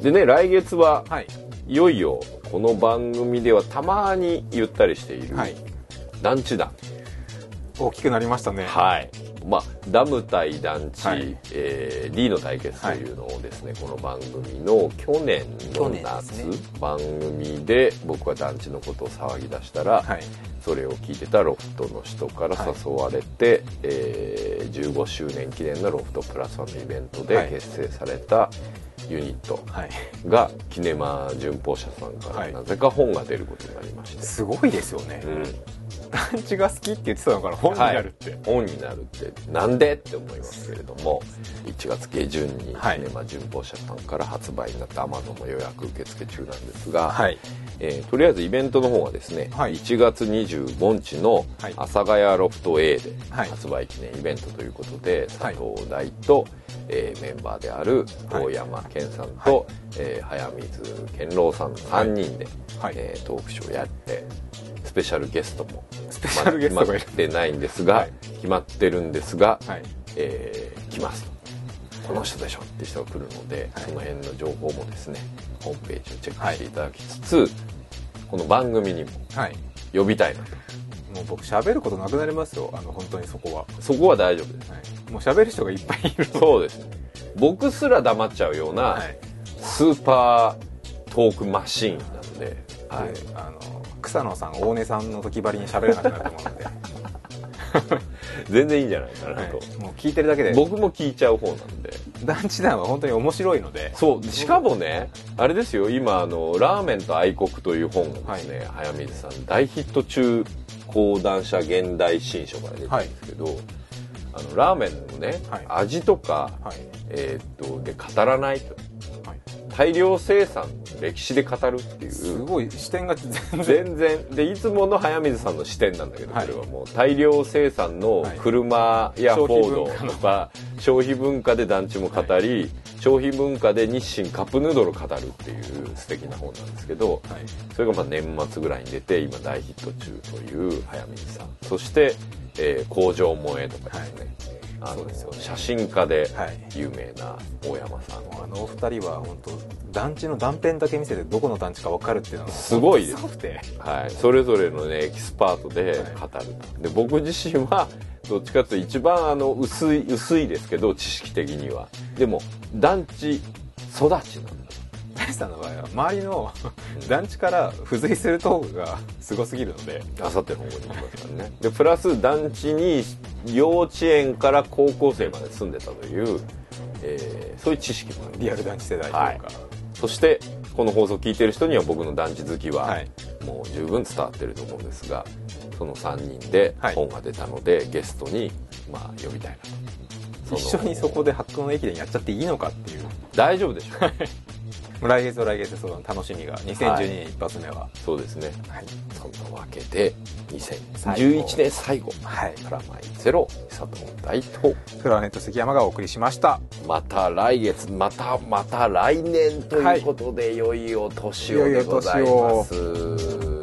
い。でね来月ははい。いよいよこの番組ではたまに言ったりしているはい。団地団大きくなりましたね。はいまあ、ダム対団地、はい。えー D の対決というのをですね、この番組の去年の夏、ね。番組で僕は団地のことを騒ぎ出したら、はい。それを聞いてたロフトの人から誘われて、えー15周年記念のロフトプラスワンのイベントはい。で結成されたユニットはい。がキネマ旬報社さんかはい。らなぜか本が出ることになりまして、すごいですよね。うん。団地が好きって言ってたのから本になるって、はい。本になるってなんでって思いますけれども1月下旬にはい。キネマ旬報社さんから発売になった Amazon も予約受付中なんですが、はい。えーとりあえずイベントの方はですね、はい。1月25日のはい。阿佐ヶ谷ロフト A ではい。発売記念イベントということで、はい。佐藤大と、えーメンバーであるはい。大山健さんと、はい。えー早水健郎さんの3人で、はい。えートークショーやってスペシャルゲストもスペシャルゲスト決まってないんですが、はい。決まってるんですが、はい。えー来ますと。この人でしょって人が来るので、はい。その辺の情報もですねホームページをチェックしていただきつつ、この番組にもはい。呼びたいなと。もう僕喋ることなくなりますよ。あの本当にそこは、そこは大丈夫です。はい、もう喋る人がいっぱいいるのそうですね僕すら黙っちゃうような、はい。スーパートークマシーンなので、はい。であの草野さん大根さんの時ばりに喋れなくなると思うので、全然いいんじゃないかなと、はい、もう聞いてるだけで。僕も聞いちゃう方なんで。団地団は本当に面白いので。そう。しかもねあれですよ。今あの「ラーメンと愛国」という本がですね、早水さん大ヒット中講談社現代新書から出てるんですけど、あのラーメンのね、はい。味とか、はい。えーっとで語らないと。はい大量生産の歴史で語るっていすうごい視点が全然。全然。でいつもの早水さんの視点なんだけどこはい。れはもう大量生産の車やフォードとか消費文化で団地も語り消費文化で日清カップヌードルを語るっていう素敵な本なんですけどはい。それがまあ年末ぐらいに出て今大ヒット中という早水さん。そして、えー工場萌えとかですね、あのそうですよね。写真家ではい有名な大山さん、もうあのお二人は本当団地の断片だけ見せてどこの団地か分かるっていうのがすごいです。はい、それぞれのねエキスパートで語る、で僕自身はどっちかっていうと一番あの薄い薄いですけど知識的には。でも団地育ちなんだ大さんの場合は周りの団地から付随するトークがすごすぎるのであさっての方向に行きますからね。でプラス団地に幼稚園から高校生まで住んでたという、えーそういう知識もあるリアル団地世代というか、はい。そしてこの放送を聞いてる人には僕の団地好きははい。もう十分伝わってると思うんですがその3人ではい。本が出たので、ゲストにまあ呼びたいなと。一緒にそこで発酵の駅伝やっちゃっていいのかっていう。大丈夫でしょう 来月は来月でその楽しみが。2012年一発目は。そうですね。はい、そんなわけで2011年最後。はい。プラマイゼロ佐藤大とフラネット関山がお送りしました。また来月またまた来年ということで、い、よいよ年をでございます